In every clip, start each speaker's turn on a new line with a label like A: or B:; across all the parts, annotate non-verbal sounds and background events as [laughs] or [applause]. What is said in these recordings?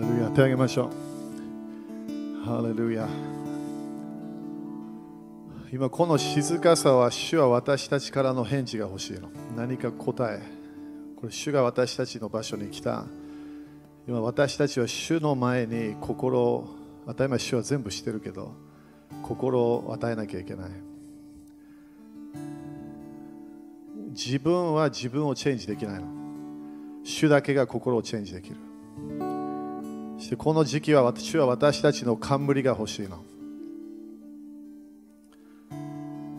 A: レルヤ手を挙げましょう。ハレルヤ今この静かさは主は私たちからの返事が欲しいの。何か答え。これ主が私たちの場所に来た。今私たちは主の前に心を当たり前主は全部してるけど心を与えなきゃいけない。自分は自分をチェンジできないの。主だけが心をチェンジできる。そしてこの時期は私は私たちの冠が欲しいの。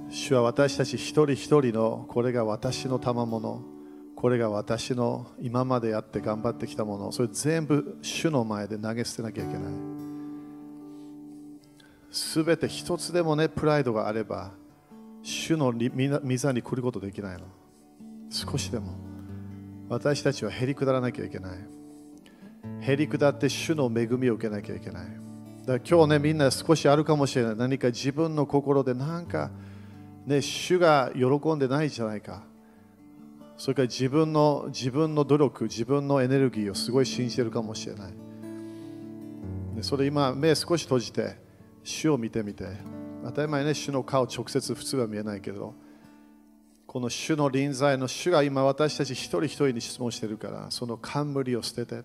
A: 主は私たち一人一人のこれが私の賜物。これが私の今までやって頑張ってきたもの。それ全部主の前で投げ捨てなきゃいけない。すべて一つでもねプライドがあれば主の御座に来ることできないの。少しでも。私たちはへりくだらなきゃいけない。へりくだって主の恵みを受けなきゃいけない。だから今日ねみんな少しあるかもしれない。何か自分の心でなんかね主が喜んでないじゃないか。それから自分の自分の努力自分のエネルギーをすごい信じてるかもしれない。それ今目少し閉じて主を見てみて。当たり前ね主の顔直接普通は見えないけどこの主の臨在の主が今私たち一人一人に質問してるからその冠を捨てて。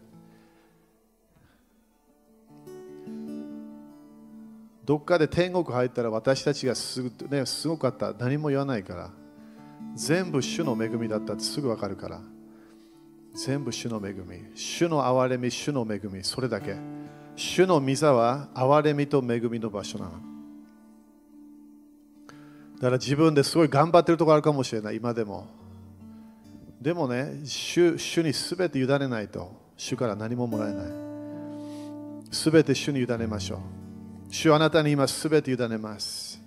A: どっかで天国入ったら私たちがす,、ね、すごかった何も言わないから。全部主の恵みだったってすぐ分かるから。全部主の恵み。主の憐れみ主の恵み。それだけ。主の御座は憐れみと恵みの場所なの。だから自分ですごい頑張ってるところあるかもしれない、今でも。でもね、主主に全て委ねないと、主から何ももらえない。全て主に委ねましょう。主はあなたに今全て委ねます。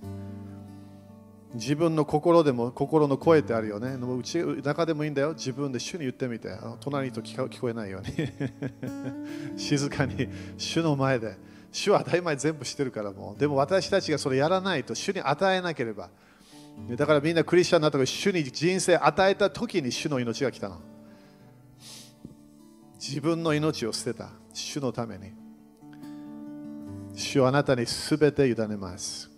A: 自分の心でも心の声ってあるよね。うち中でもいいんだよ。自分で主に言ってみて。あの隣と聞聞こえないように。[laughs] 静かに主の前で。主は当たり前全部してるからもう。でも私たちがそれやらないと主に与えなければ。だからみんなクリスチャンになった時主に人生与えた時に主の命が来たの。自分の命を捨てた。主のために。主はあなたに全て委ねます。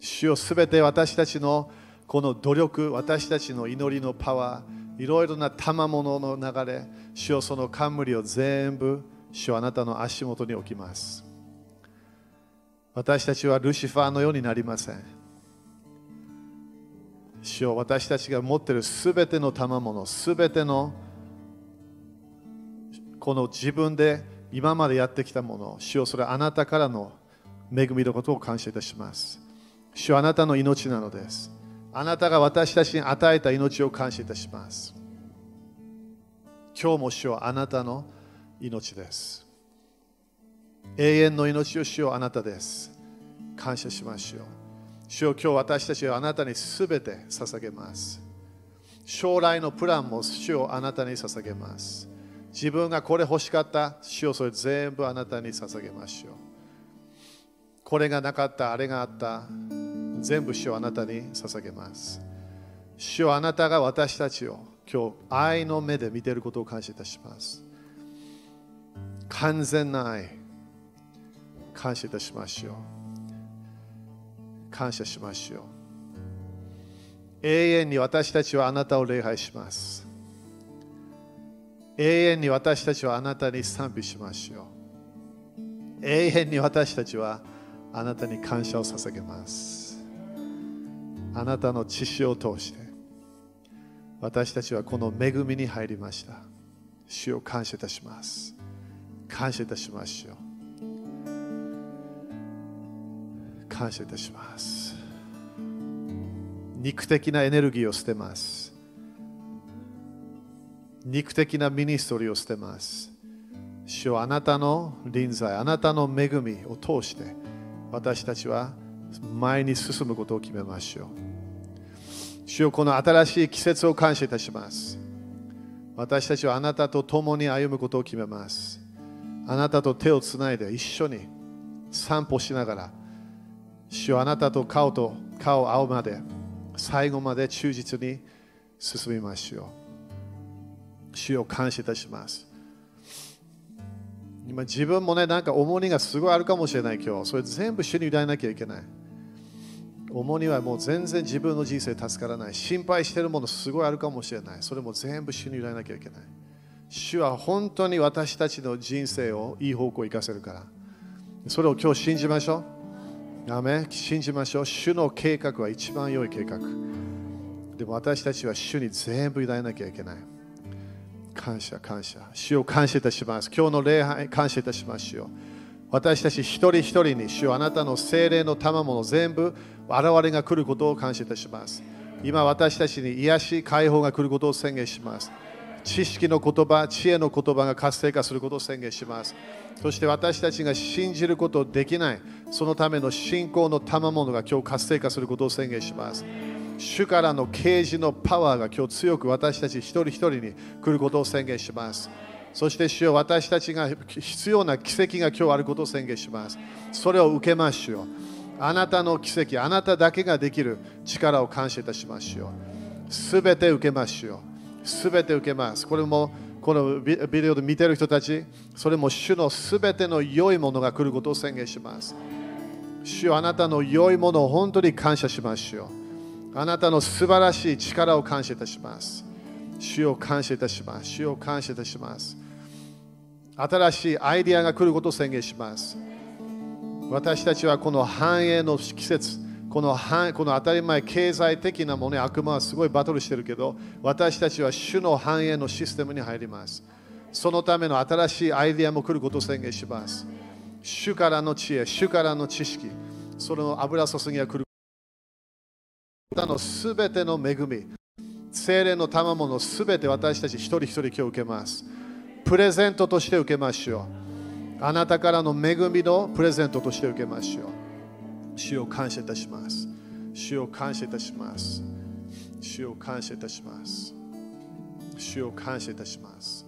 A: 主を全て私たちのこの努力、私たちの祈りのパワー、いろいろな賜物の流れ、主をその冠を全部、主はあなたの足元に置きます。私たちはルシファーのようになりません。主を私たちが持っているすべての賜物、すべてのこの自分で今までやってきたもの、主をそれはあなたからの恵みのことを感謝いたします。主はあなたの命なのです。あなたが私たちに与えた命を感謝いたします。今日も主はあなたの命です。永遠の命を主よあなたです。感謝しましょう。主よ今日私たちはあなたにすべて捧げます。将来のプランも主をあなたに捧げます。自分がこれ欲しかった主をそれ全部あなたに捧げましょう。これがなかった、あれがあった。全部主をあなたに捧げます。主はあなたが私たちを今日愛の目で見ていることを感謝いたします。完全な愛、感謝いたしましょう。感謝しましょう。永遠に私たちはあなたを礼拝します。永遠に私たちはあなたに賛美しましょう。永遠に私たちはあなたに感謝を捧げます。あなたの知識を通して私たちはこの恵みに入りました。主を感謝いたします。感謝いたしましょう。感謝いたします。肉的なエネルギーを捨てます。肉的なミニストリーを捨てます主はあなたの臨在あなたの恵みを通して私たちは前に進むことを決めましょう主よこの新しい季節を感謝いたします。私たちはあなたと共に歩むことを決めます。あなたと手をつないで一緒に散歩しながら、主よあなたと顔と顔を合うまで、最後まで忠実に進みましょう。主を感謝いたします。今自分もね、なんか重荷がすごいあるかもしれない今日。それ全部主に委ねなきゃいけない。重荷はもう全然自分の人生助からない。心配してるものすごいあるかもしれない。それも全部主に委ねなきゃいけない。主は本当に私たちの人生をいい方向に行かせるから。それを今日信じましょう。アメ信じましょう。主の計画は一番良い計画。でも私たちは主に全部委ねなきゃいけない。感謝、感謝。主を感謝いたします。今日の礼拝、感謝いたしますよ。私たち一人一人に主あなたの精霊の賜物全部現れが来ることを感謝いたします。今私たちに癒し、解放が来ることを宣言します。知識の言葉、知恵の言葉が活性化することを宣言します。そして私たちが信じることできない、そのための信仰の賜物が今日活性化することを宣言します。主からの啓示のパワーが今日強く私たち一人一人に来ることを宣言します。そして主よ私たちが必要な奇跡が今日あることを宣言します。それを受けましょう。あなたの奇跡、あなただけができる力を感謝いたしましょう。すべて受けましょう。すべて受けます。これもこのビデオで見てる人たち、それも主のすべての良いものが来ることを宣言します。主よあなたの良いものを本当に感謝しましょう。あなたの素晴らしい力を感謝いたします。主を感謝いたします。主を感謝いたします。新しいアイディアが来ることを宣言します。私たちはこの繁栄の季節、このこの当たり前、経済的なものに悪魔はすごいバトルしてるけど、私たちは主の繁栄のシステムに入ります。そのための新しいアイディアも来ることを宣言します。主からの知恵、主からの知識、その油注ぎが来る。のすべての恵み、精霊の賜物すべて私たち一人一人今日受けます。プレゼントとして受けましょう。あなたからの恵みのプレゼントとして受けましょう。主を感謝いたします。主を感謝いたします。主を感謝いたします。主を感謝いたします。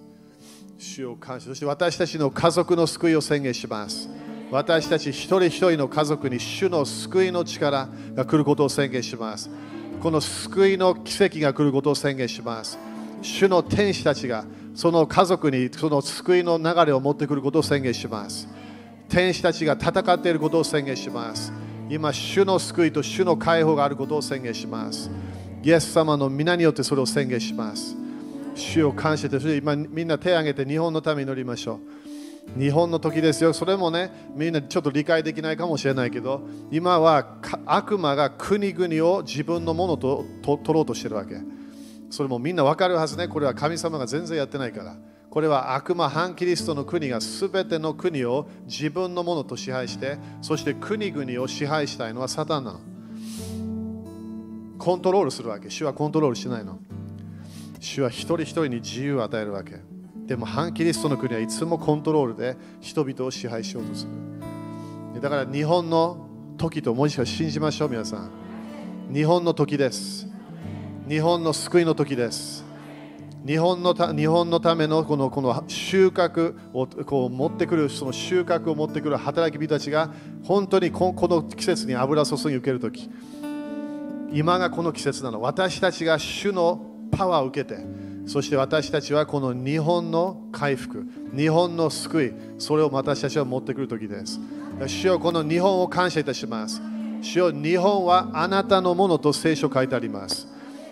A: 主を感謝。そして私たちの家族の救いを宣言します。私たち一人一人の家族に主の救いの力が来ることを宣言します。この救いの奇跡が来ることを宣言します。主の天使たちがその家族にその救いの流れを持ってくることを宣言します。天使たちが戦っていることを宣言します。今、主の救いと主の解放があることを宣言します。イエス様の皆によってそれを宣言します。主を感謝して、今みんな手を挙げて日本のために祈りましょう。日本の時ですよ。それもね、みんなちょっと理解できないかもしれないけど、今は悪魔が国々を自分のものと取ろうとしてるわけ。それもみんなわかるはずね。これは神様が全然やってないから。これは悪魔、反キリストの国がすべての国を自分のものと支配して、そして国々を支配したいのはサタンなの。コントロールするわけ。主はコントロールしないの。主は一人一人に自由を与えるわけ。でも反キリストの国はいつもコントロールで人々を支配しようとする。だから日本の時ともう一回信じましょう皆さん。日本の時です。日本の救いの時です。日本のた日本のためのこのこの収穫をこう持ってくるその収穫を持ってくる働き人たちが本当にこの季節に油注ぎ受ける時。今がこの季節なの。私たちが主のパワーを受けてそして私たちはこの日本の回復、日本の救い、それを私たちは持ってくる時です。主よこの日本を感謝いたします。主よ日本はあなたのものと聖書書いてあります。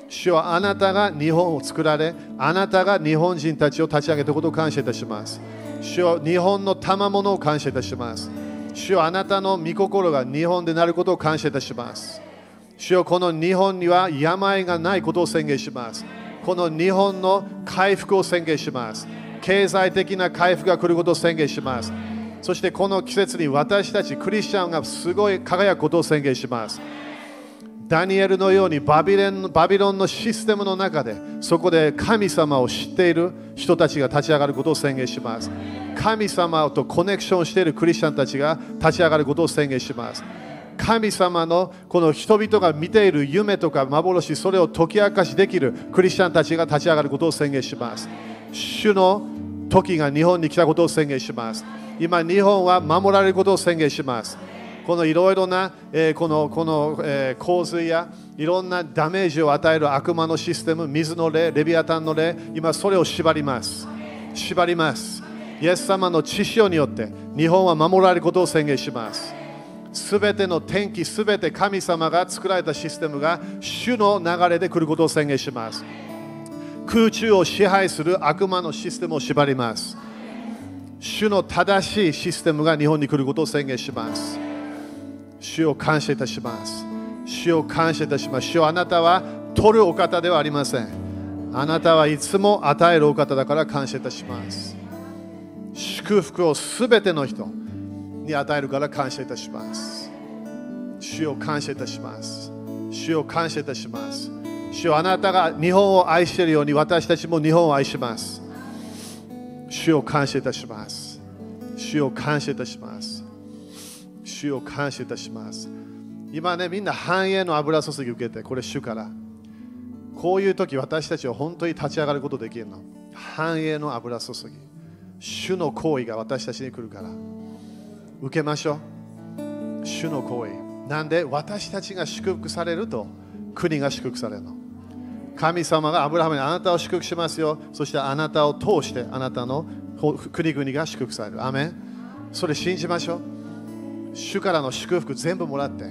A: 主よあなたが日本を作られ、あなたが日本人たちを立ち上げたことを感謝いたします。主よ日本の賜物を感謝いたします。主よあなたの御心が日本でなることを感謝いたします。主よこの日本には病がないことを宣言します。この日本の回復を宣言します。経済的な回復が来ることを宣言します。そしてこの季節に私たちクリスチャンがすごい輝くことを宣言します。ダニエルのようにバビレンバビロンのシステムの中でそこで神様を知っている人たちが立ち上がることを宣言します。神様とコネクションしているクリスチャンたちが立ち上がることを宣言します。神様のこの人々が見ている夢とか幻、それを解き明かしできるクリスチャンたちが立ち上がることを宣言します。主の時が日本に来たことを宣言します。今、日本は守られることを宣言します。このいろいろな、えー、このこの、えー、洪水やいろんなダメージを与える悪魔のシステム、水の霊、レビアタンの霊、今それを縛ります。縛ります。イエス様の知潮によって日本は守られることを宣言します。すべての天気、すべて神様が作られたシステムが主の流れで来ることを宣言します。空中を支配する悪魔のシステムを縛ります。主の正しいシステムが日本に来ることを宣言します。主を感謝いたします。主を感謝いたします。主をあなたは取るお方ではありません。あなたはいつも与えるお方だから感謝いたします。祝福をすべての人に与えるから感謝いたします。主を感謝いたします。主を感謝いたします。主よあなたが日本を愛しているように私たちも日本を愛します。主を感謝いたします。主を感謝いたします。主を感謝いたします。今ね、みんな繁栄の油注ぎ受けて、これ主から。こういう時私たちは本当に立ち上がることできるの。繁栄の油注ぎ。主の行為が私たちに来るから。受けましょう。主の行為。なんで私たちが祝福されると国が祝福されるの？神様がアブラハムにあなたを祝福しますよ。そしてあなたを通してあなたの国々が祝福される。アメそれ信じましょう。主からの祝福全部もらって。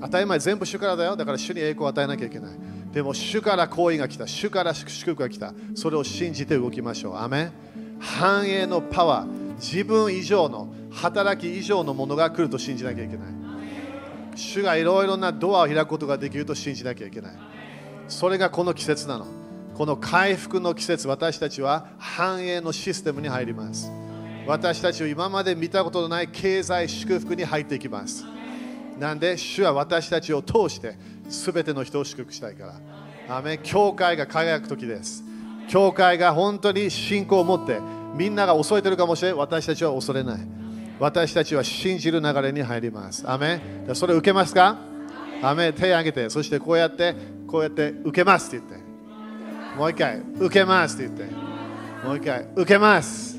A: 当たり前全部主からだよ。だから主に栄光を与えなきゃいけない。でも主から行為が来た。主から祝福が来た。それを信じて動きましょう。アメ繁栄のパワー、自分以上の働き以上のものが来ると信じなきゃいけない。主がいろいろなドアを開くことができると信じなきゃいけない。それがこの季節なの。この回復の季節、私たちは繁栄のシステムに入ります。私たちは今まで見たことのない経済祝福に入っていきます。なんで、主は私たちを通して全ての人を祝福したいから。アメ教会が輝く時です。教会が本当に信仰を持って、みんなが恐れてるかもしれない。私たちは恐れない。私たちは信じる流れに入ります。アメそれ受けますか？アメ手を挙げて、そしてこうやって、こうやって受けますって言って。もう一回、受けますって言って。もう一回、受けます。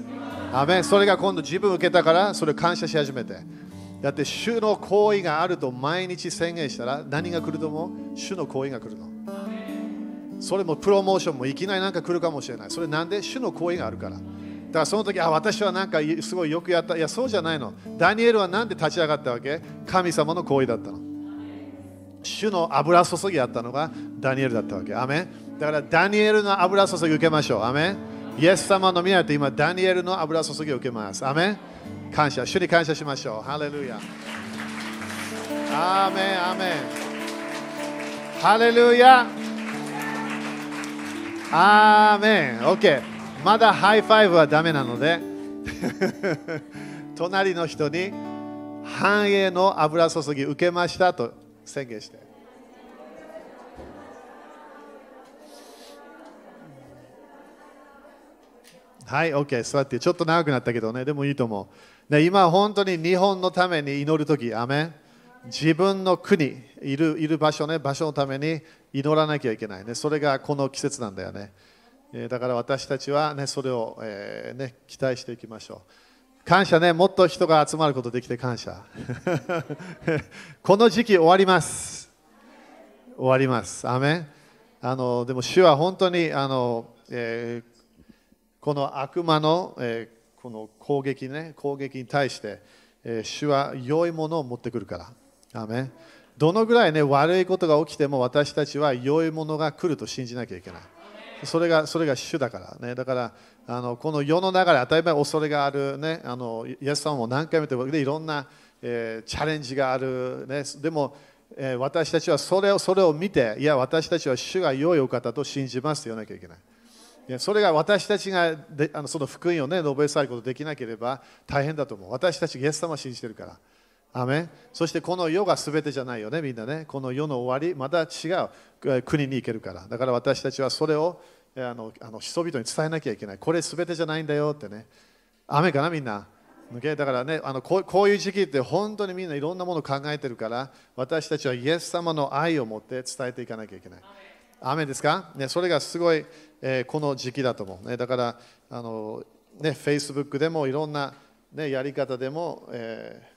A: アメそれが今度自分受けたから、それ感謝し始めて。だって、主の行為があると毎日宣言したら、何が来ると思う？主の行為が来るの。それもプロモーションもいきなりなんか来るかもしれない。それなんで？主の行為があるから。だからその時、あ、私はなんかすごいよくやった。いや、そうじゃないの。ダニエルはなんで立ち上がったわけ？神様の行為だったの。主の油注ぎあったのがダニエルだったわけ。アメだからダニエルの油注ぎ受けましょう。アメイエス様の皆で今ダニエルの油注ぎを受けます。アメ感謝。主に感謝しましょう。ハレルヤ。アーメン、アーメ。ハレルヤ。アーメン。OK。まだハイファイブはダメなので、[laughs] 隣の人に繁栄の油注ぎ受けましたと宣言して。はい、OK、座って、ちょっと長くなったけどね、でもいいと思う。ね、今、本当に日本のために祈るとき、アメン自分の国いる、いる場所ね、場所のために祈らなきゃいけないね。それがこの季節なんだよね。だから私たちは、ね、それを、えーね、期待していきましょう。感謝ね、もっと人が集まることできて感謝。[laughs] この時期終わります。終わります。アメあのでも主は本当にあの、えーこの悪魔の、えーこの攻撃ね、攻撃に対して、え主は良いものを持ってくるから。アメどのぐらいね、悪いことが起きても私たちは良いものが来ると信じなきゃいけない。それがそれが主だからね。だからあのこの世の流れ、当たり前恐れがあるね。あのイエス様も何回も言ってでいろんな、えーチャレンジがあるね。でも、えー私たちはそれをそれを見て、いや、私たちは主が良いお方と信じますと言わなきゃいけない。いやそれが私たちがであのその福音をね、述べ伝えることできなければ大変だと思う。私たちイエス様を信じてるから。アメそしてこの世が全てじゃないよね、みんなね。この世の終わり、また違う国に行けるから。だから私たちはそれをあのあの人々に伝えなきゃいけない。これ全てじゃないんだよってね。アメンかな、みんな？Okay？だからねあのこう、こういう時期って本当にみんないろんなものを考えてるから、私たちはイエス様の愛を持って伝えていかなきゃいけない。アメンですか、ね、それがすごい、えーこの時期だと思う。ね、だから、あのね、Facebook でもいろんな、ね、やり方でも、えー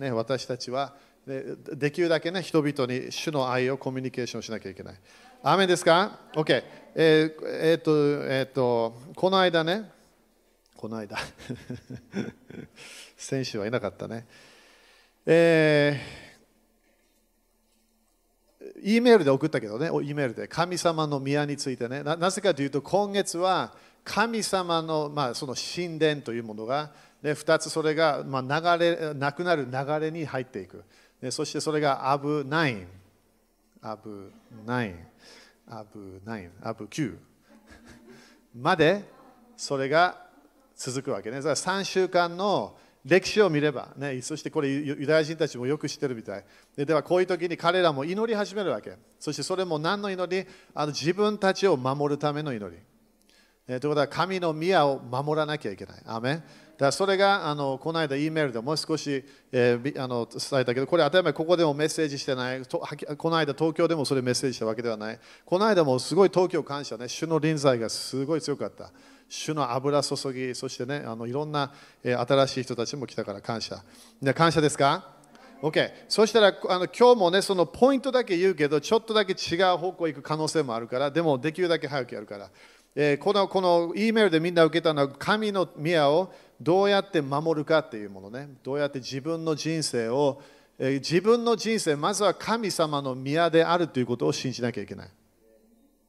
A: ね、私たちは、ね、できるだけ、ね、人々に主の愛をコミュニケーションしなきゃいけない。アメですか ?OK、えーえーとえーと。この間ね、この間。[laughs] 選手はいなかったね。えー、E メールで送ったけどね、E メールで神様の宮についてね、ななぜかというと、今月は神様の,、まあその神殿というものが、で2つそれが、まあ、流れなくなる流れに入っていく。でそしてそれがアブ9、アブ9、アブ9、アブ9までそれが続くわけね。3週間の歴史を見れば、ね、そしてこれユダヤ人たちもよく知ってるみたい。でではこういう時に彼らも祈り始めるわけ。そしてそれも何の祈り？あの自分たちを守るための祈り、ということは神の宮を守らなきゃいけない。アメだそれがあのこの間 E メールでもう少し、えー、あの伝えたけどこれ当たり前ここでもメッセージしてないとこの間東京でもそれメッセージしたわけではないこの間もすごい東京感謝ね主の臨在がすごい強かった主の油注ぎ、そしてね、あのいろんな、えー、新しい人たちも来たから感謝。で感謝ですか ?OK。そしたらあの今日もね、そのポイントだけ言うけど、ちょっとだけ違う方向行く可能性もあるから、でもできるだけ早くやるから。えー、このこの E メールでみんな受けたのは、神の宮をどうやって守るかっていうものね。どうやって自分の人生を、自分の人生、まずは神様の宮であるということを信じなきゃいけない。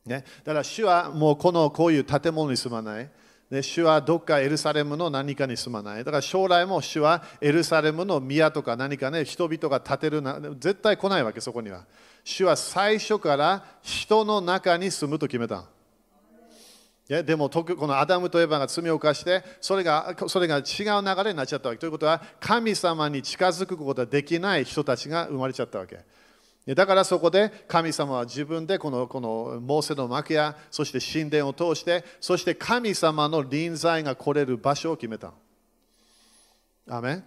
A: ね、だから主はもうこのこういう建物に住まない。で主はどっかエルサレムの何かに住まない。だから将来も主はエルサレムの宮とか何かね、人々が建てるな、絶対来ないわけ、そこには。主は最初から人の中に住むと決めた。でも特このアダムとエヴァが罪を犯してそれがそれが違う流れになっちゃったわけということは神様に近づくことができない人たちが生まれちゃったわけ。だからそこで神様は自分でこのこのモーセの幕やそして神殿を通してそして神様の臨在が来れる場所を決めた。アメ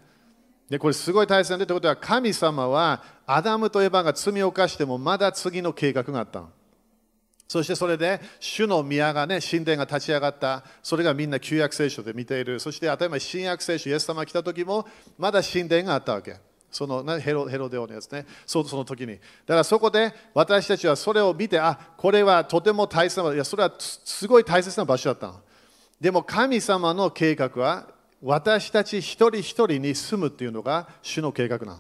A: でこれすごい大切でということは神様はアダムとエヴァが罪を犯してもまだ次の計画があった。そしてそれで主の宮がね、神殿が立ち上がった。それがみんな旧約聖書で見ている。そして当たり前新約聖書、イエス様が来た時もまだ神殿があったわけ。そのヘロヘロデオのやつねそ、その時に。だからそこで私たちはそれを見て、あこれはとても大切な、いやそれはすごい大切な場所だったの。でも神様の計画は私たち一人一人に住むっていうのが主の計画なの。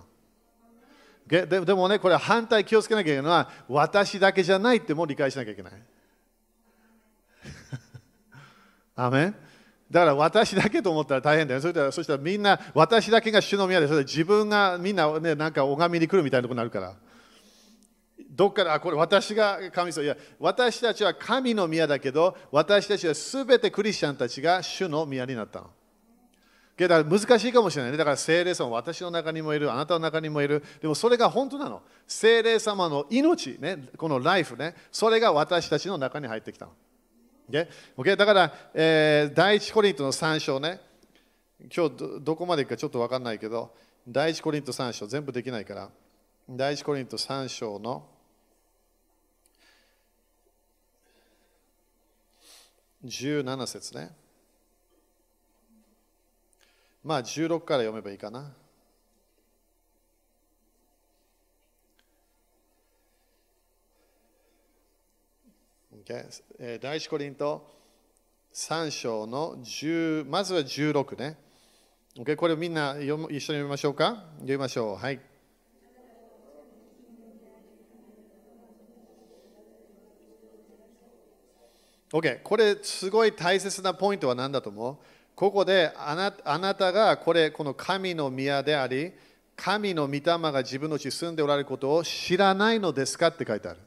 A: ででもね、これ反対気をつけなきゃいけないのは私だけじゃないっても理解しなきゃいけない。[laughs] アメンだから私だけと思ったら大変だよ。それそしたらみんな私だけが主の宮で、それで自分がみんな、ね、なんか拝みに来るみたいなとことになるから。どっからあこれ私が神様いや私たちは神の宮だけど私たちはすべてクリスチャンたちが主の宮になったの。だから難しいかもしれないね。だから聖霊様私の中にもいる、あなたの中にもいる。でもそれが本当なの。聖霊様の命、ね、このライフね、それが私たちの中に入ってきたの。Okay? Okay? だから、えー、第一コリントの3章ね、今日どどこまでいくかちょっと分かんないけど、第一コリント3章、全部できないから、第一コリント3章の17節ね。まあ16から読めばいいかな。Okay、第一コリント3章の10まずは16ね。Okay、これみんな読一緒に読みましょうか？読みましょう。はい。OK、これすごい大切なポイントは何だと思う？ここであなあなたがこれこの神の宮であり、神の御霊が自分のうちに住んでおられることを知らないのですかって書いてある。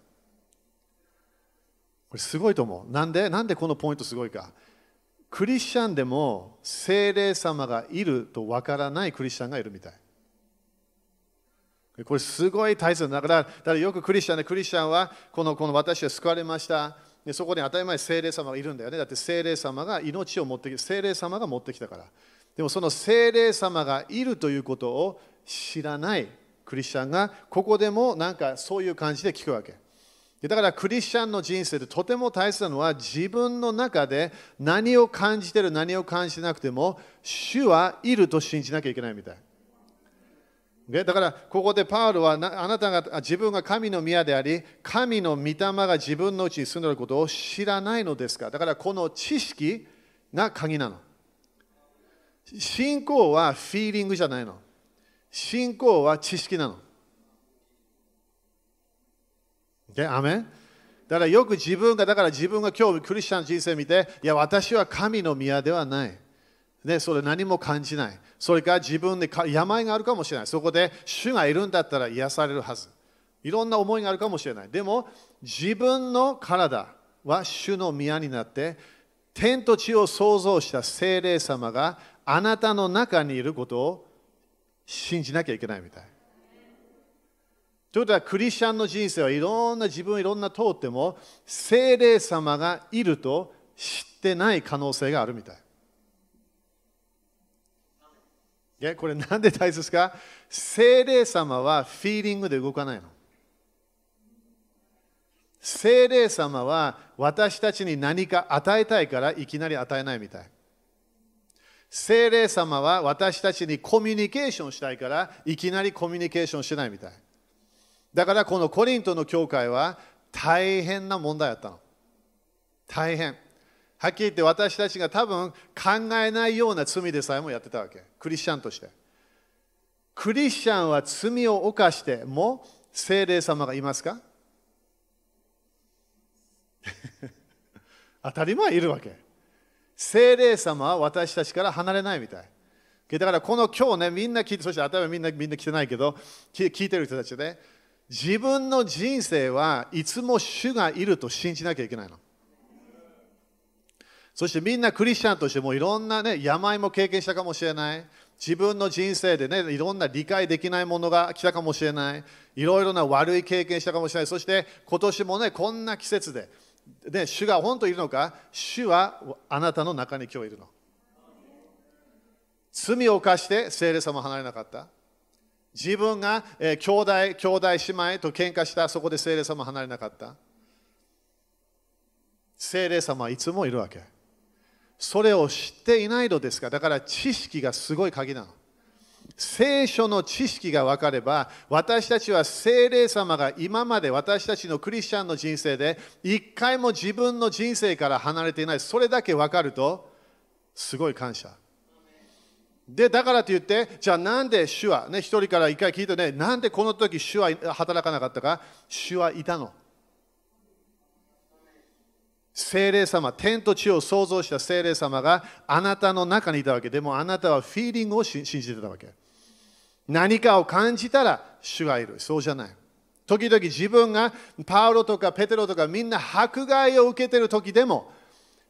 A: これすごいと思う。なんで？なんでこのポイントすごいか？クリスチャンでも精霊様がいるとわからないクリスチャンがいるみたい。これすごい大切だから、だからよくクリスチャンでクリスチャンはこのこの私は救われました。でそこに当たり前精霊様がいるんだよね。だって精霊様が命を持ってきて、精霊様が持ってきたから。でもその精霊様がいるということを知らないクリスチャンがここでもなんかそういう感じで聞くわけ。だからクリスチャンの人生でとても大切なのは自分の中で何を感じてる何を感じてなくても主はいると信じなきゃいけないみたい。だからここでパウロはあなたが自分が神の宮であり神の御霊が自分のうちに住んでいることを知らないのですか？だからこの知識が鍵なの。信仰はフィーリングじゃないの。信仰は知識なの。Okay? アメン？だからよく自分が、だから自分が今日クリスチャンの人生見て、いや、私は神の宮ではない。ね、それ何も感じない。それか自分で病があるかもしれない。そこで主がいるんだったら癒されるはず。いろんな思いがあるかもしれない。でも、自分の体は主の宮になって、天と地を創造した精霊様があなたの中にいることを信じなきゃいけないみたい。ということは、クリスチャンの人生はいろんな自分いろんな通っても、精霊様がいると知ってない可能性があるみたい。これなんで大切か？精霊様はフィーリングで動かないの。精霊様は私たちに何か与えたいからいきなり与えないみたい。精霊様は私たちにコミュニケーションしたいからいきなりコミュニケーションしないみたい。だからこのコリントの教会は大変な問題だったの。大変。はっきり言って私たちが多分考えないような罪でさえもやってたわけ。クリスチャンとして。クリスチャンは罪を犯しても精霊様がいますか？[laughs] 当たり前いるわけ。精霊様は私たちから離れないみたい。だからこの今日ね、みんな聞いて、そして当たり前みんなみんな来てないけど、聞いてる人たちで、ね、自分の人生はいつも主がいると信じなきゃいけないの。そしてみんなクリスチャンとしてもいろんな、ね、病も経験したかもしれない。自分の人生でね、いろんな理解できないものが来たかもしれない。いろいろな悪い経験したかもしれない。そして今年もね、こんな季節で、で主が本当いるのか？主はあなたの中に今日いるの。罪を犯して聖霊様離れなかった。自分が、えー、兄弟、兄弟姉妹と喧嘩した、そこで聖霊様離れなかった。聖霊様はいつもいるわけ。それを知っていないのですかだから知識がすごい鍵なの。聖書の知識が分かれば、私たちは聖霊様が今まで私たちのクリスチャンの人生で一回も自分の人生から離れていない。それだけ分かると、すごい感謝。で、だからと言って、じゃあなんで主は、ね、一人から一回聞いてね、なんでこの時主は働かなかったか、主はいたの。精霊様、天と地を創造した精霊様があなたの中にいたわけでもあなたはフィーリングを信じてたわけ。何かを感じたら主がいる。そうじゃない。時々自分がパウロとかペテロとかみんな迫害を受けてる時でも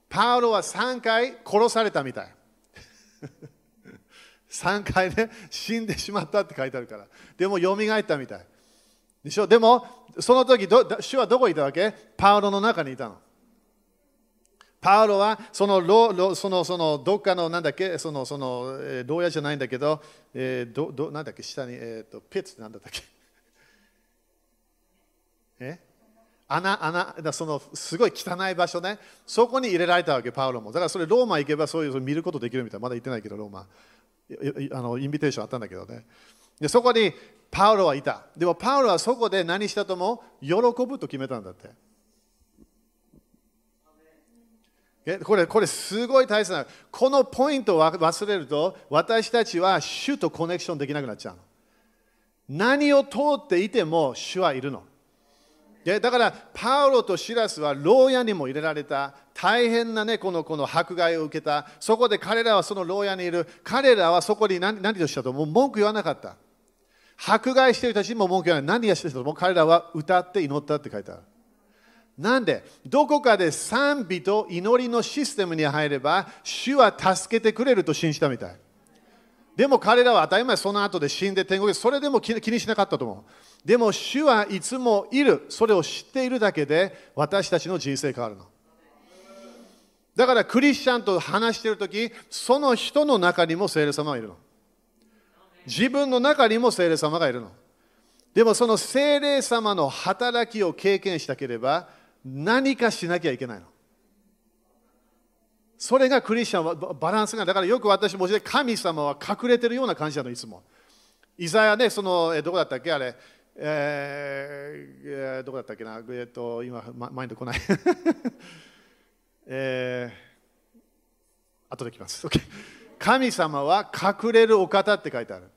A: パウロは3回殺されたみたい。[laughs] 3回ね死んでしまったって書いてあるから。でも蘇ったみたい。でしょ？でもその時主はどこにいたわけ？パウロの中にいたの。パウロはそのロそのそのどっかのなんだっけそのその、え、牢屋じゃないんだけど、えー、どどなんだっけ下に、えーと、ピッツなんだったっけ？[laughs] え？穴穴だそのすごい汚い場所ね。そこに入れられたわけパウロも。だからそれローマ行けばそういうの見ることできるみたいまだ行ってないけどローマ。あのインビテーションあったんだけどね。でそこにパウロはいた。でもパウロはそこで何したとも喜ぶと決めたんだって。これ、これすごい大切な。このポイントを忘れると、私たちは主とコネクションできなくなっちゃうの。何を通っていても主はいるの。だから、パウロとシラスは牢屋にも入れられた。大変な、ね、このこの迫害を受けた。そこで彼らはその牢屋にいる。彼らはそこに何何としたと？もう文句言わなかった。迫害している人たちにも文句言わない。何がしてると？も彼らは歌って祈ったって書いてある。なんでどこかで賛美と祈りのシステムに入れば主は助けてくれると信じたみたい。でも彼らは当たり前その後で死んで天国それでも気にしなかったと思う。でも主はいつもいる。それを知っているだけで私たちの人生変わるの。だからクリスチャンと話しているとき、その人の中にも聖霊様がいるの。自分の中にも聖霊様がいるの。でもその聖霊様の働きを経験したければ、何かしなきゃいけないの。それがクリスチャンはバランスが、だからよく私も神様は隠れてるような感じなの、いつも。イザヤね、その、えどこだったっけ？あれ、えー、どこだったっけな、えっと、今、マインド来ない。[laughs] えー、後で来ます。神様は隠れるお方って書いてある。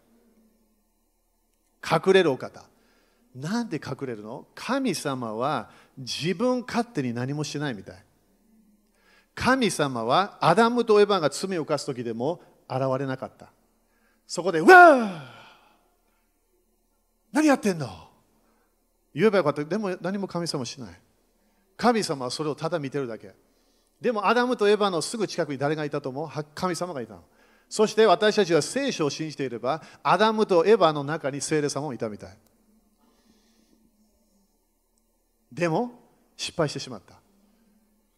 A: 隠れるお方。なんで隠れるの？神様は自分勝手に何もしないみたい。神様はアダムとエヴァが罪を犯す時でも現れなかった。そこで、うわ何やってんの？言えばよかった。でも何も神様しない。神様はそれをただ見てるだけ。でもアダムとエヴァのすぐ近くに誰がいたと思う？神様がいたの。そして私たちは聖書を信じていれば、アダムとエヴァの中に聖霊様もいたみたい。でも失敗してしまった。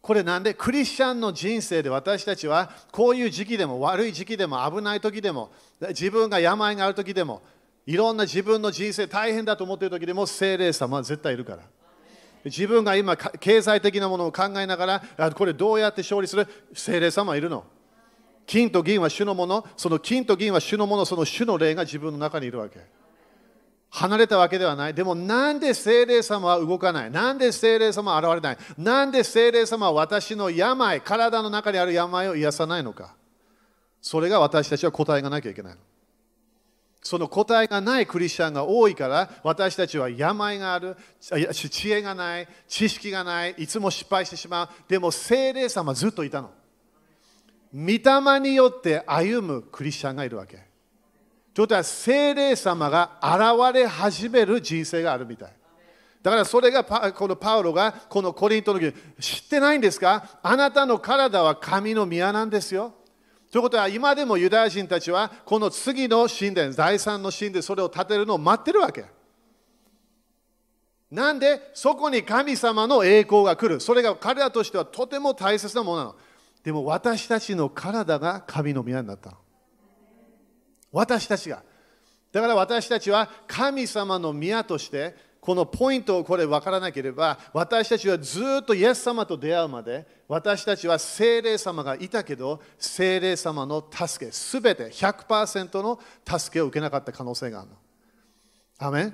A: これなんでクリスチャンの人生で私たちはこういう時期でも悪い時期でも危ない時でも自分が病がある時でもいろんな自分の人生大変だと思っている時でも聖霊様は絶対いるから。自分が今経済的なものを考えながらこれどうやって勝利する？聖霊様はいるの。金と銀は主のもの、その金と銀は主のもの、その主の霊が自分の中にいるわけ。離れたわけではない。でもなんで聖霊様は動かない？なんで聖霊様は現れない？なんで聖霊様は私の病、体の中にある病を癒さないのか？それが私たちは答えがなきゃいけないの。その答えがないクリスチャンが多いから私たちは病がある、知恵がない、知識がない、いつも失敗してしまう。でも聖霊様ずっといたの。御霊によって歩むクリスチャンがいるわけ。ということは精霊様が現れ始める人生があるみたい。だからそれがこのパウロがこのコリントの時知ってないんですか？あなたの体は神の宮なんですよ。ということは今でもユダヤ人たちはこの次の神殿、第三の神殿、それを建てるのを待ってるわけ。なんで？そこに神様の栄光が来る。それが彼らとしてはとても大切なものなの。でも私たちの体が神の宮になったの。私たちが。だから私たちは神様の宮としてこのポイントをこれ分からなければ私たちはずっとイエス様と出会うまで私たちは精霊様がいたけど精霊様の助けすべて100%の助けを受けなかった可能性があるの。アメン？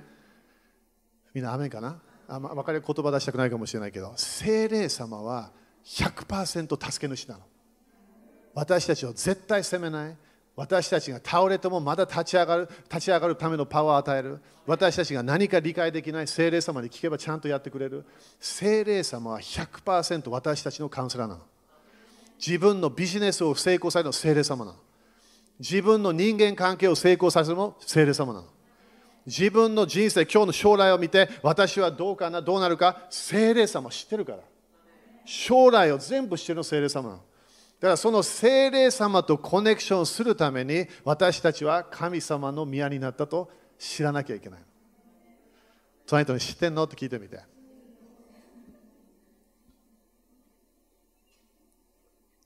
A: みんなアメンかな？あ、ま、分かり言葉出したくないかもしれないけど精霊様は100%助け主なの。私たちを絶対責めない。私たちが倒れてもまだ立ち上がる立ち上がるためのパワーを与える。私たちが何か理解できない精霊様に聞けばちゃんとやってくれる。精霊様は100%私たちのカウンセラーなの。自分のビジネスを成功させるの精霊様なの。自分の人間関係を成功させるのも精霊様なの。自分の人生今日の将来を見て私はどうかなどうなるか精霊様知ってるから。将来を全部知ってるの精霊様なの。だからその精霊様とコネクションするために私たちは神様の宮になったと知らなきゃいけない。隣人に知ってんの？って聞いてみて。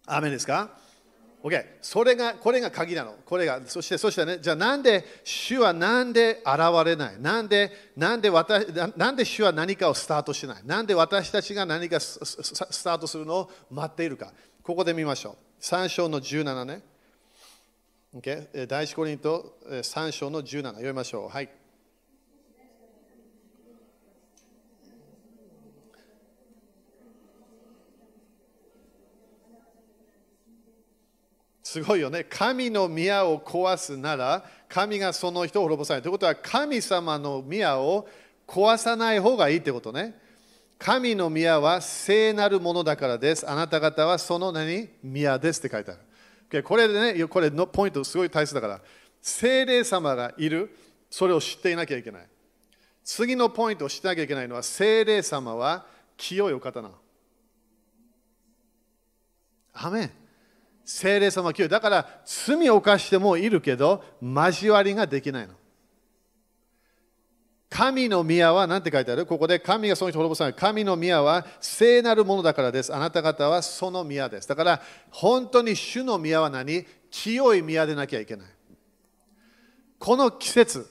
A: アメですか ?OK。それが、これが鍵なの。これが、そして、そしてね、じゃあなんで、主はなんで現れない？なんで、なんで私、なんで主は何かをスタートしない？なんで私たちが何かスタートするのを待っているか。ここで見ましょう。3章の17ね。Okay? 第一コリント3章の17読みましょう。はい。すごいよね。神の宮を壊すなら、神がその人を滅ぼさない。ということは、神様の宮を壊さない方がいいってことね。神の宮は聖なるものだからです。あなた方はその何？宮ですって書いてある。これでね、これのポイントすごい大切だから、聖霊様がいる、それを知っていなきゃいけない。次のポイントを知ってなきゃいけないのは、聖霊様は清いお方なの。アメン。聖霊様は清い。だから、罪を犯してもいるけど、交わりができないの。神の宮は何て書いてある？ここで神がその人を滅ぼさない。神の宮は聖なるものだからです。あなた方はその宮です。だから本当に主の宮は何？清い宮でなきゃいけない。この季節、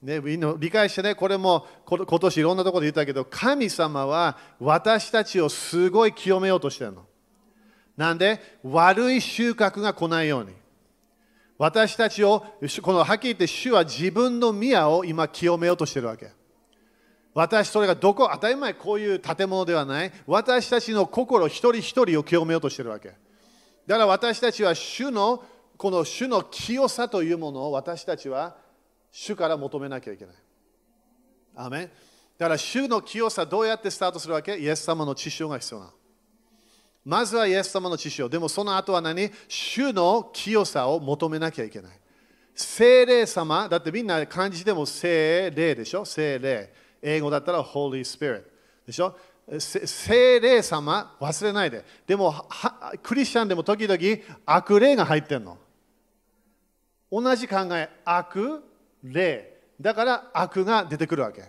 A: ね、理解してね、これも今年いろんなところで言ったけど、神様は私たちをすごい清めようとしてるの。なんで？悪い収穫が来ないように。私たちを、このはっきり言って主は自分の宮を今清めようとしてるわけ。私、それがどこ、当たり前こういう建物ではない。私たちの心一人一人を清めようとしてるわけ。だから私たちは主のこの主の清さというものを私たちは主から求めなきゃいけない。アメだから主の清さどうやってスタートするわけ？イエス様の知識が必要なの。まずはイエス様の知識をでもその後は何？主の清さを求めなきゃいけない。聖霊様、だってみんな漢字でも聖霊でしょ？聖霊。英語だったら Holy Spirit でしょ？聖霊様忘れないで。でもクリスチャンでも時々悪霊が入ってんの。同じ考え、悪霊。だから悪が出てくるわけ。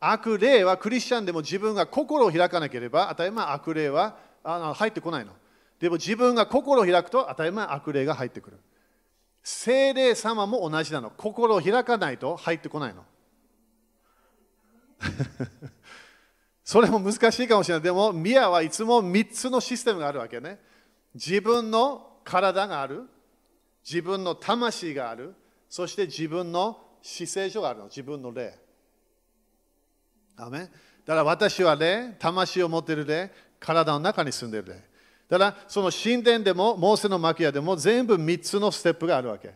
A: 悪霊はクリスチャンでも自分が心を開かなければ、当たり前悪霊はあの入ってこないの。でも自分が心を開くと当たり前悪霊が入ってくる。精霊様も同じなの。心を開かないと入ってこないの。[laughs] それも難しいかもしれない。でも、ミアはいつも3つのシステムがあるわけね。自分の体がある、自分の魂がある、そして自分の姿勢上があるの。自分の霊。アメ？だから私は霊、魂を持ってる霊、体の中に住んでいる霊。だからその神殿でも、モーセの幕屋でも全部3つのステップがあるわけ。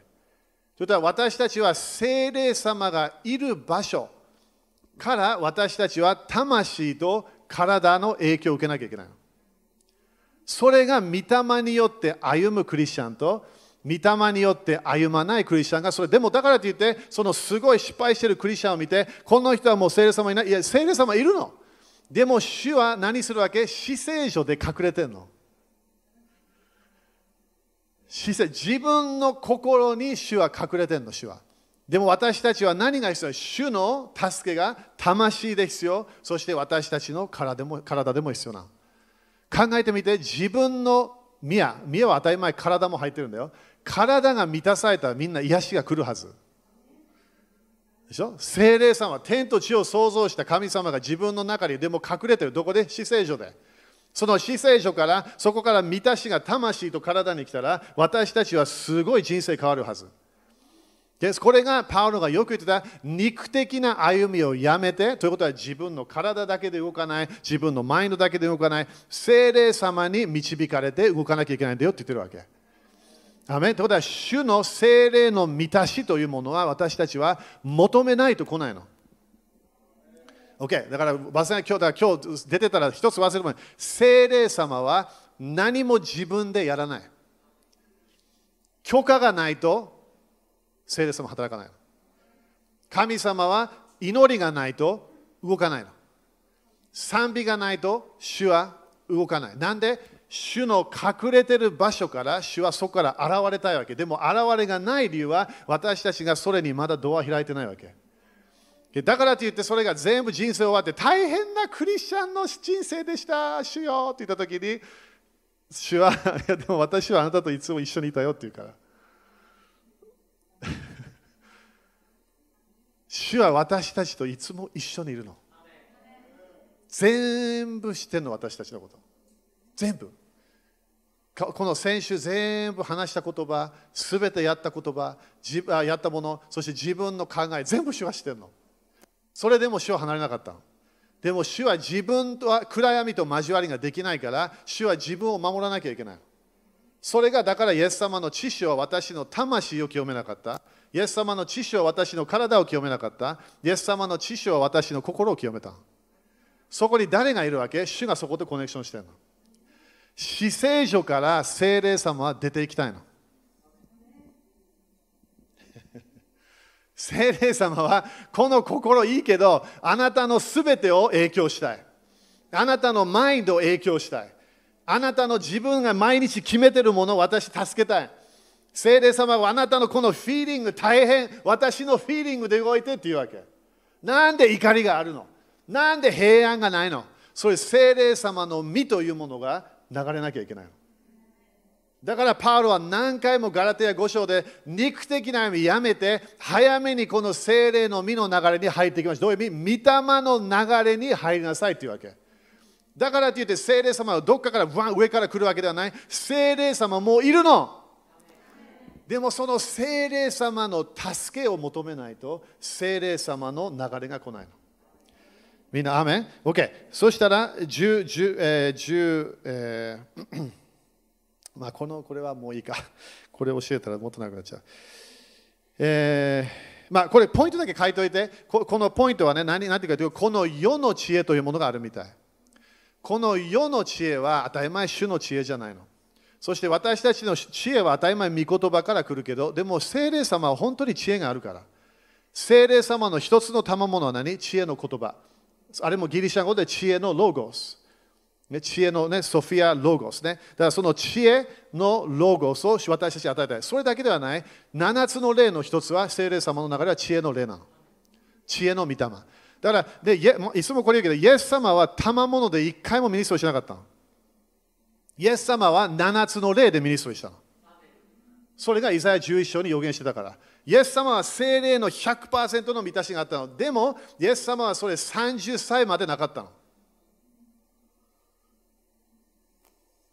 A: それから私たちは精霊様がいる場所から私たちは魂と体の影響を受けなきゃいけない。それが御霊によって歩むクリスチャンと御霊によって歩まないクリスチャンがそれ。でもだからといってそのすごい失敗してるクリスチャンを見てこの人はもう聖霊様いない。いや聖霊様いるの。でも主は何するわけ？死聖所で隠れてんの。自分の心に主は隠れてんの主は。でも私たちは何が必要？主の助けが魂で必要。そして私たちの体でも体でも必要な考えてみて自分の宮宮は当たり前体も入ってるんだよ。体が満たされたらみんな癒しが来るはず。でしょ？精霊様は天と地を創造した神様が自分の中にでも隠れてる。どこで？死聖所で。その死聖所からそこから満たしが魂と体に来たら私たちはすごい人生変わるはず。です。これがパウロがよく言ってた肉的な歩みをやめてということは自分の体だけで動かない自分のマインドだけで動かない精霊様に導かれて動かなきゃいけないんだよって言ってるわけ。アメということは主の精霊の満たしというものは私たちは求めないと来ないの。OK だから忘れない今日だ今日出てたら一つ忘れる前精霊様は何も自分でやらない。許可がないと精霊様働かないの。神様は祈りがないと動かないの。賛美がないと主は動かない。なんで？主の隠れてる場所から主はそこから現れたいわけ。でも現れがない理由は私たちがそれにまだドア開いてないわけ。だからといってそれが全部人生終わって大変なクリスチャンの人生でした。主よって言った時に主はいやでも私はあなたといつも一緒にいたよって言うから。主は私たちといつも一緒にいるの。全部知ってるの私たちのこと。全部。この先週全部話した言葉すべてやった言葉やったものそして自分の考え全部主は知ってるの。それでも主は離れなかったでも主は自分とは暗闇と交わりができないから主は自分を守らなきゃいけない。それがだからイエス様の知識は私の魂を清めなかった。イエス様の知識は私の体を清めなかった。イエス様の知識は私の心を清めた。そこに誰がいるわけ？主がそこでコネクションしてるの。死聖所から精霊様は出ていきたいの。[laughs] 精霊様はこの心いいけどあなたのすべてを影響したい。あなたのマインドを影響したい。あなたの自分が毎日決めてるものを私助けたい。精霊様はあなたのこのフィーリング大変私のフィーリングで動いてっていうわけ。なんで怒りがあるの？なんで平安がないの？それ精霊様の実というものが流れなきゃいけないのだからパウロは何回もガラテヤ5章で肉的な意味やめて早めにこの精霊の実の流れに入っていきました。どういう意味？御霊の流れに入りなさいというわけ。だからといって精霊様はどっかから上から来るわけではない。精霊様もういるの。でもその精霊様の助けを求めないと精霊様の流れが来ないの。みんな、アメン ?OK。そしたら10、10、えー10えーまあ、このこれはもういいか。[laughs] これ教えたらもっとなくなっちゃう。えー、まあ、これポイントだけ書いておいて、ここのポイントはね、何何ていうかというと、この世の知恵というものがあるみたい。この世の知恵は当たり前主の知恵じゃないの。そして私たちの知恵は当たり前御言葉から来るけど、でも聖霊様は本当に知恵があるから。聖霊様の一つの賜物は何？知恵の言葉。あれもギリシャ語で知恵のロゴス。ね、知恵の、ね、ソフィア・ロゴスね。だからその知恵のロゴスを私たちに与えたい。それだけではない。7つの例の一つは聖霊様の中では知恵の例なの。知恵の御霊。だからでいつもこれ言うけど、イエス様は賜物で一回もミニストリーしなかったの。イエス様は7つの例でミニストリしたの。それがイザヤ11章に予言してたから。イエス様は精霊の100%の満たしがあったの。でも、イエス様はそれ30歳までなかったの。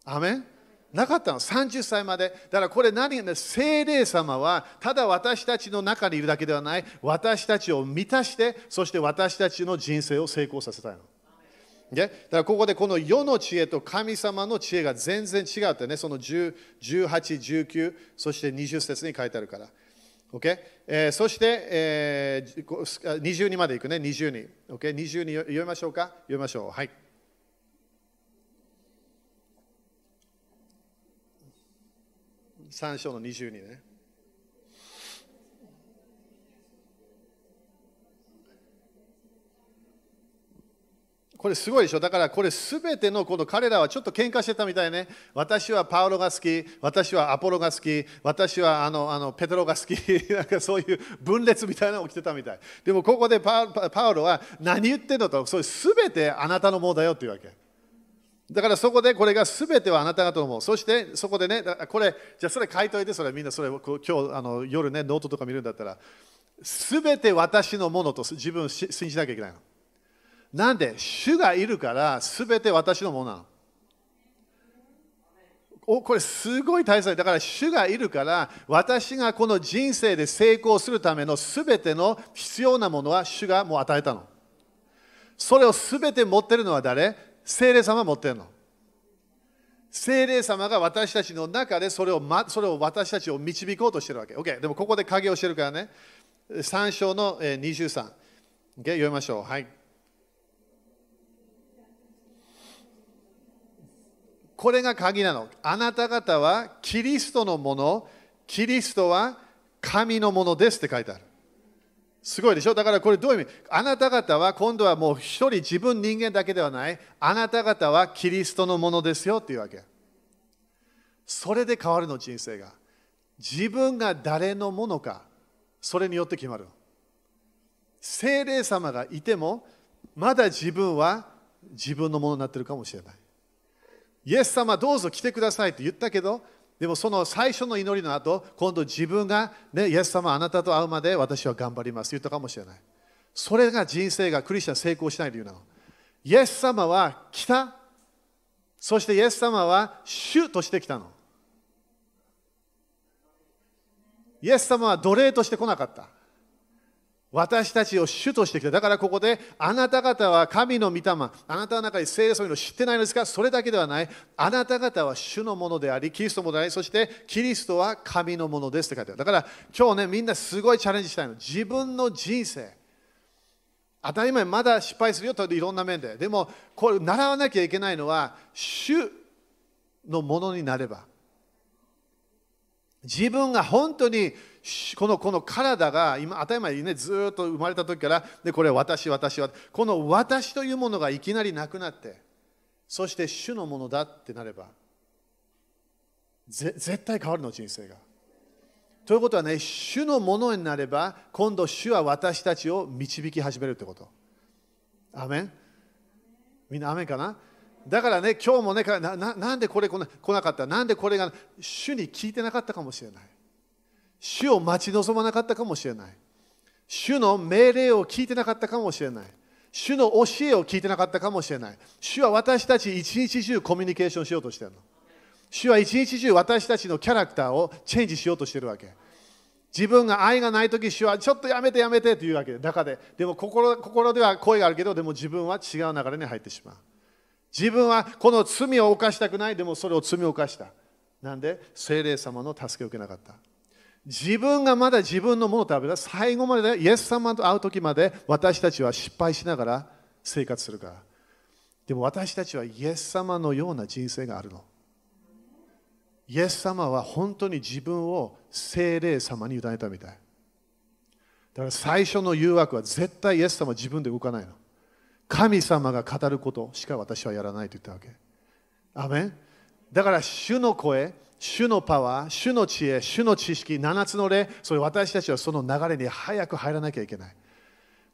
A: アメン？なかったの、30歳まで。だからこれ何？が精霊様はただ私たちの中にいるだけではない、私たちを満たして、そして私たちの人生を成功させたいの。でだからここでこの世の知恵と神様の知恵が全然違うってね、その10 18、19、そして20節に書いてあるから。Okay? えー、そして、えー、22までいくね、22。Okay? 22読みましょうか？読みましょう。はい。3章の22ね。これすごいでしょだからこれすべてのこの彼らはちょっと喧嘩してたみたいね。私はパウロが好き、私はアポロが好き、私はあのあのペトロが好き、[laughs] なんかそういう分裂みたいなの起きてたみたい。でもここでパウロは何言ってんのと、それすべてあなたのものだよっていうわけ。だからそこでこれがすべてはあなた方のもの。そしてそこでね、これ、じゃあそれ書いといて、それみんなそれ今日あの夜ね、ノートとか見るんだったら、すべて私のものと自分を信じなきゃいけないの。なんで主がいるからすべて私のものなの。おこれすごい大切だから主がいるから私がこの人生で成功するためのすべての必要なものは主がもう与えたの。それをすべて持ってるのは誰？精霊様持ってるの。精霊様が私たちの中でそれを,、ま、それを私たちを導こうとしてるわけ。OK。でもここで影をしてるからね。3章の23。OK？読みましょう。はい。これが鍵なの。あなた方はキリストのもの、キリストは神のものですって書いてある。すごいでしょ？だからこれどういう意味？あなた方は今度はもう一人自分人間だけではない。あなた方はキリストのものですよっていうわけ。それで変わるの人生が。自分が誰のものか、それによって決まる。精霊様がいても、まだ自分は自分のものになってるかもしれない。イエス様どうぞ来てくださいって言ったけど、でもその最初の祈りの後、今度自分が、ね、イエス様あなたと会うまで私は頑張ります言ったかもしれない。それが人生がクリスチャン成功しない理由なの。イエス様は来た。そしてイエス様は主として来たの。イエス様は奴隷として来なかった。私たちを主としてきた。だからここで、あなた方は神の御霊、あなたの中に聖霊そういうの知ってないのですかそれだけではない。あなた方は主のものであり、キリストもであり、そしてキリストは神のものですって書いてある。だから今日ね、みんなすごいチャレンジしたいの。自分の人生。当たり前、まだ失敗するよといろんな面で。でも、これ習わなきゃいけないのは、主のものになれば。自分が本当にこのこの体が今当たり前にねずっと生まれた時からでこれ私私はこの私というものがいきなりなくなってそして主のものだってなれば絶対変わるの人生が。ということはね主のものになれば今度主は私たちを導き始めるってこと。アメン？みんなアメンかな？だからね今日もねななんでこれ来なかった？なんでこれが主に聞いてなかったかもしれない。主を待ち望まなかったかもしれない。主の命令を聞いてなかったかもしれない。主の教えを聞いてなかったかもしれない。主は私たち一日中コミュニケーションしようとしてるの。主は一日中私たちのキャラクターをチェンジしようとしてるわけ。自分が愛がないとき、主はちょっとやめてやめてというわけで、中で。でも心心では声があるけど、でも自分は違う流れに入ってしまう。自分はこの罪を犯したくない、でもそれを罪を犯した。なんで？精霊様の助けを受けなかった自分がまだ自分のものを食べた。最後までイエス様と会う時まで私たちは失敗しながら生活するから。でも私たちはイエス様のような人生があるの。イエス様は本当に自分を精霊様に委ねたみたい。だから最初の誘惑は絶対イエス様は自分で動かないの。神様が語ることしか私はやらないと言ったわけ。アメン。だから主の声主のパワー、主の知恵、主の知識、7つの例、それ私たちはその流れに早く入らなきゃいけない。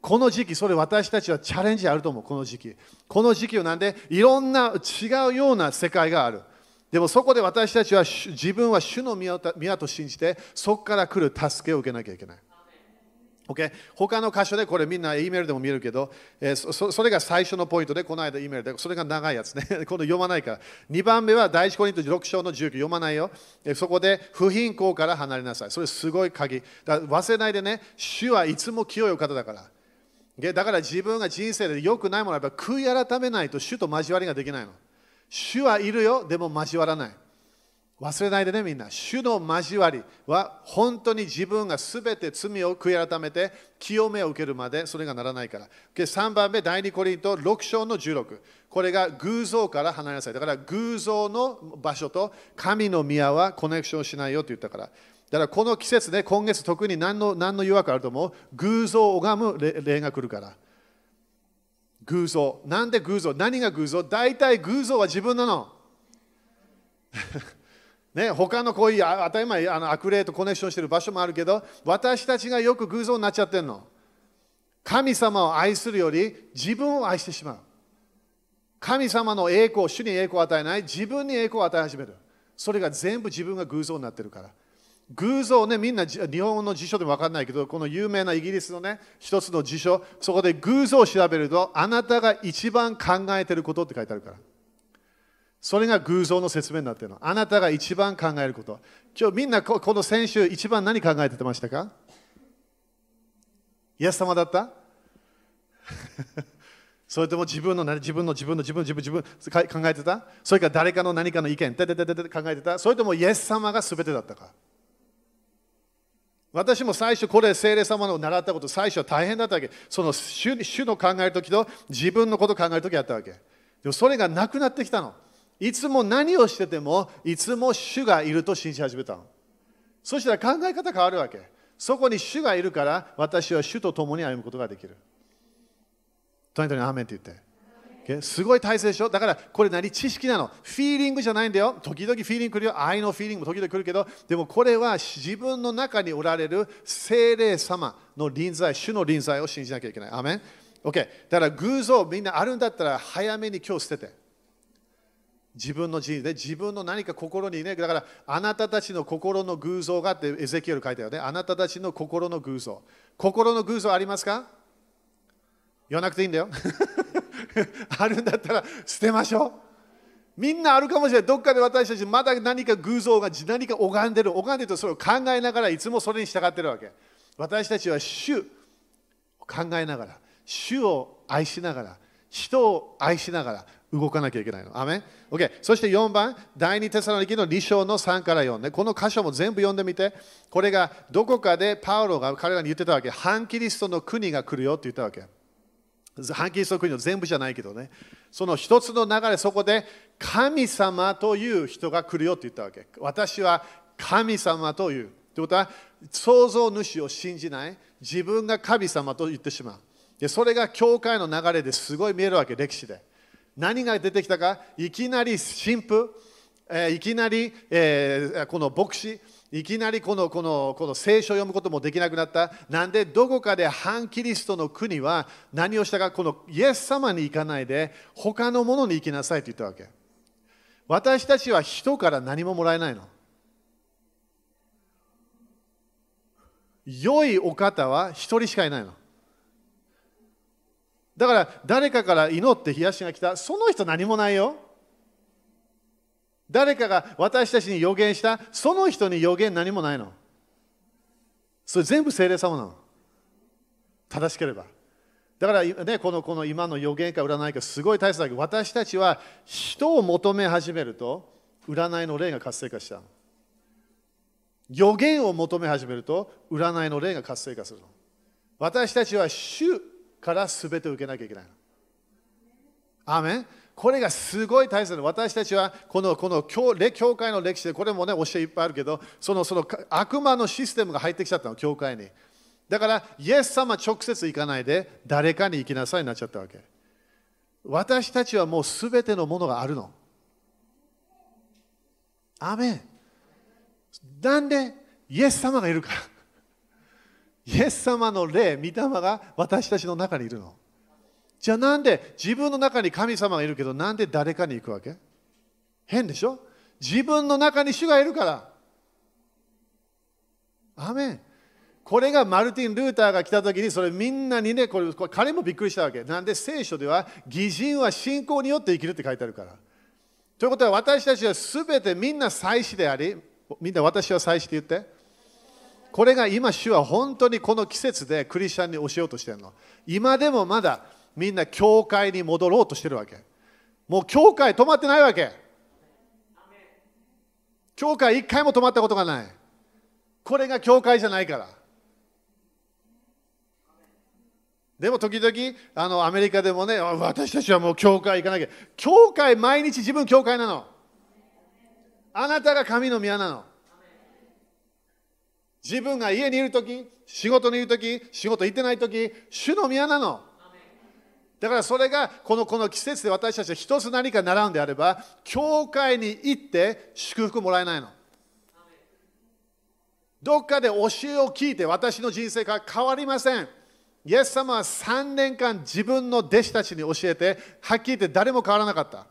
A: この時期、それ私たちはチャレンジあると思う、この時期。この時期をなんで、いろんな違うような世界がある。でもそこで私たちは自分は主の宮と信じて、そこから来る助けを受けなきゃいけない。Okay? 他の箇所でこれみんな E メールでも見るけど、えー、そそれが最初のポイントで、この間 E メールで、それが長いやつね。[laughs] 今度読まないから。2番目は第一コリント6章の19読まないよ。そこで不貧困から離れなさい。それすごい鍵。だ忘れないでね、主はいつも清いお方だから。だから自分が人生で良くないものはやっぱ悔い改めないと主と交わりができないの。主はいるよ、でも交わらない。忘れないでね、みんな。主の交わりは本当に自分がすべて罪を悔い改めて清めを受けるまでそれがならないから。3番目、第2コリント6章の16。これが偶像から離れなさい。だから偶像の場所と神の宮はコネクションしないよと言ったから。だからこの季節で、ね、今月特に何の何の誘惑あると思う？偶像を拝む例が来るから。偶像。なんで偶像？何が偶像？大体偶像は自分なの。ね、他のこういう当たり前あの悪霊とコネクションしてる場所もあるけど私たちがよく偶像になっちゃってるの。神様を愛するより自分を愛してしまう。神様の栄光主に栄光を与えない。自分に栄光を与え始める。それが全部自分が偶像になってるから。偶像ねみんな日本の辞書でも分かんないけどこの有名なイギリスのね一つの辞書そこで偶像を調べるとあなたが一番考えてることって書いてあるから。それが偶像の説明になっているの。あなたが一番考えること。今日みんなこの先週一番何考えてましたか？イエス様だった？[laughs] それとも自分の自分の自分の自分の自分自分考えてたそれから誰かの何かの意見ててててて考えてたそれともイエス様が全てだったか私も最初これ聖霊様の習ったこと最初は大変だったわけその主主の考える時と自分のこと考える時やったわけでもそれがなくなってきたのいつも何をしてても、いつも主がいると信じ始めたの。そしたら考え方変わるわけ。そこに主がいるから、私は主と共に歩むことができる。とにかくアーメンって言って。すごい大切でしょ？だからこれ何知識なの？フィーリングじゃないんだよ。時々フィーリング来るよ。愛のフィーリングも時々来るけど、でもこれは自分の中におられる精霊様の臨在、主の臨在を信じなきゃいけない。アーメン ?OK。だから偶像みんなあるんだったら早めに今日捨てて。自分の人生自分の何か心にね、だからあなたたちの心の偶像がってエゼキエル書いたよね。あなたたちの心の偶像。心の偶像ありますか？言わなくていいんだよ。[laughs] あるんだったら捨てましょう。みんなあるかもしれない。どっかで私たちまだ何か偶像が何か拝んでる。拝んでるとそれを考えながらいつもそれに従ってるわけ。私たちは主を考えながら、主を愛しながら、人を愛しながら、動かなきゃいけないの。アメン ?OK。そして4番、第2テサロニキの2章の3から4ね。この箇所も全部読んでみて。これがどこかでパウロが彼らに言ってたわけ。反キリストの国が来るよって言ったわけ。反キリストの国の全部じゃないけどね。その一つの流れ、そこで神様という人が来るよって言ったわけ。私は神様という。ということは、創造主を信じない。自分が神様と言ってしまう。でそれが教会の流れですごい見えるわけ、歴史で。何が出てきたか？いきなり神父、えー、いきなり、えー、この牧師いきなりこのこのこの聖書を読むこともできなくなった。なんでどこかで反キリストの国は何をしたか？このイエス様に行かないで他のものに行きなさいと言ったわけ。私たちは人から何ももらえないの。良いお方は一人しかいないの。だから誰かから祈って冷やしが来た、その人何もないよ。誰かが私たちに予言した、その人に予言何もないの。それ全部精霊様なの。正しければ。だからね、このこの今の予言か占いかすごい大切だけど、私たちは人を求め始めると、占いの霊が活性化した予言を求め始めると占いの霊が活性化するの私たちは主から全て受けなきゃいけないの。アメン。これがすごい大切な私たちはこのこの教教会の歴史でこれもね教えいっぱいあるけどそのその悪魔のシステムが入ってきちゃったの教会に。だからイエス様直接行かないで誰かに行きなさいになっちゃったわけ。私たちはもうすべてのものがあるの。アメン。なんでイエス様がいるか。らイエス様の霊、御霊が私たちの中にいるの。じゃあなんで自分の中に神様がいるけどなんで誰かに行くわけ？変でしょ？自分の中に主がいるから。アメン。これがマルティン・ルーターが来た時にそれみんなにねこれ彼もびっくりしたわけ。なんで聖書では義人は信仰によって生きるって書いてあるから。ということは私たちは全てみんな祭司でありみんな私は祭司って言って。これが今主は本当にこの季節でクリスチャンに教えようとしてるの。今でもまだみんな教会に戻ろうとしてるわけ。もう教会止まってないわけ。教会一回も止まったことがない。これが教会じゃないから。でも時々あのアメリカでもね私たちはもう教会行かなきゃ。教会毎日自分教会なの。あなたが神の宮なの。自分が家にいるとき、仕事にいるとき、仕事行ってないとき、主の宮なの。だからそれがこのこの季節で私たちは一つ何か習うんであれば、教会に行って祝福もらえないの。どっかで教えを聞いて私の人生が変わりません。イエス様は3年間自分の弟子たちに教えて、はっきり言って誰も変わらなかった。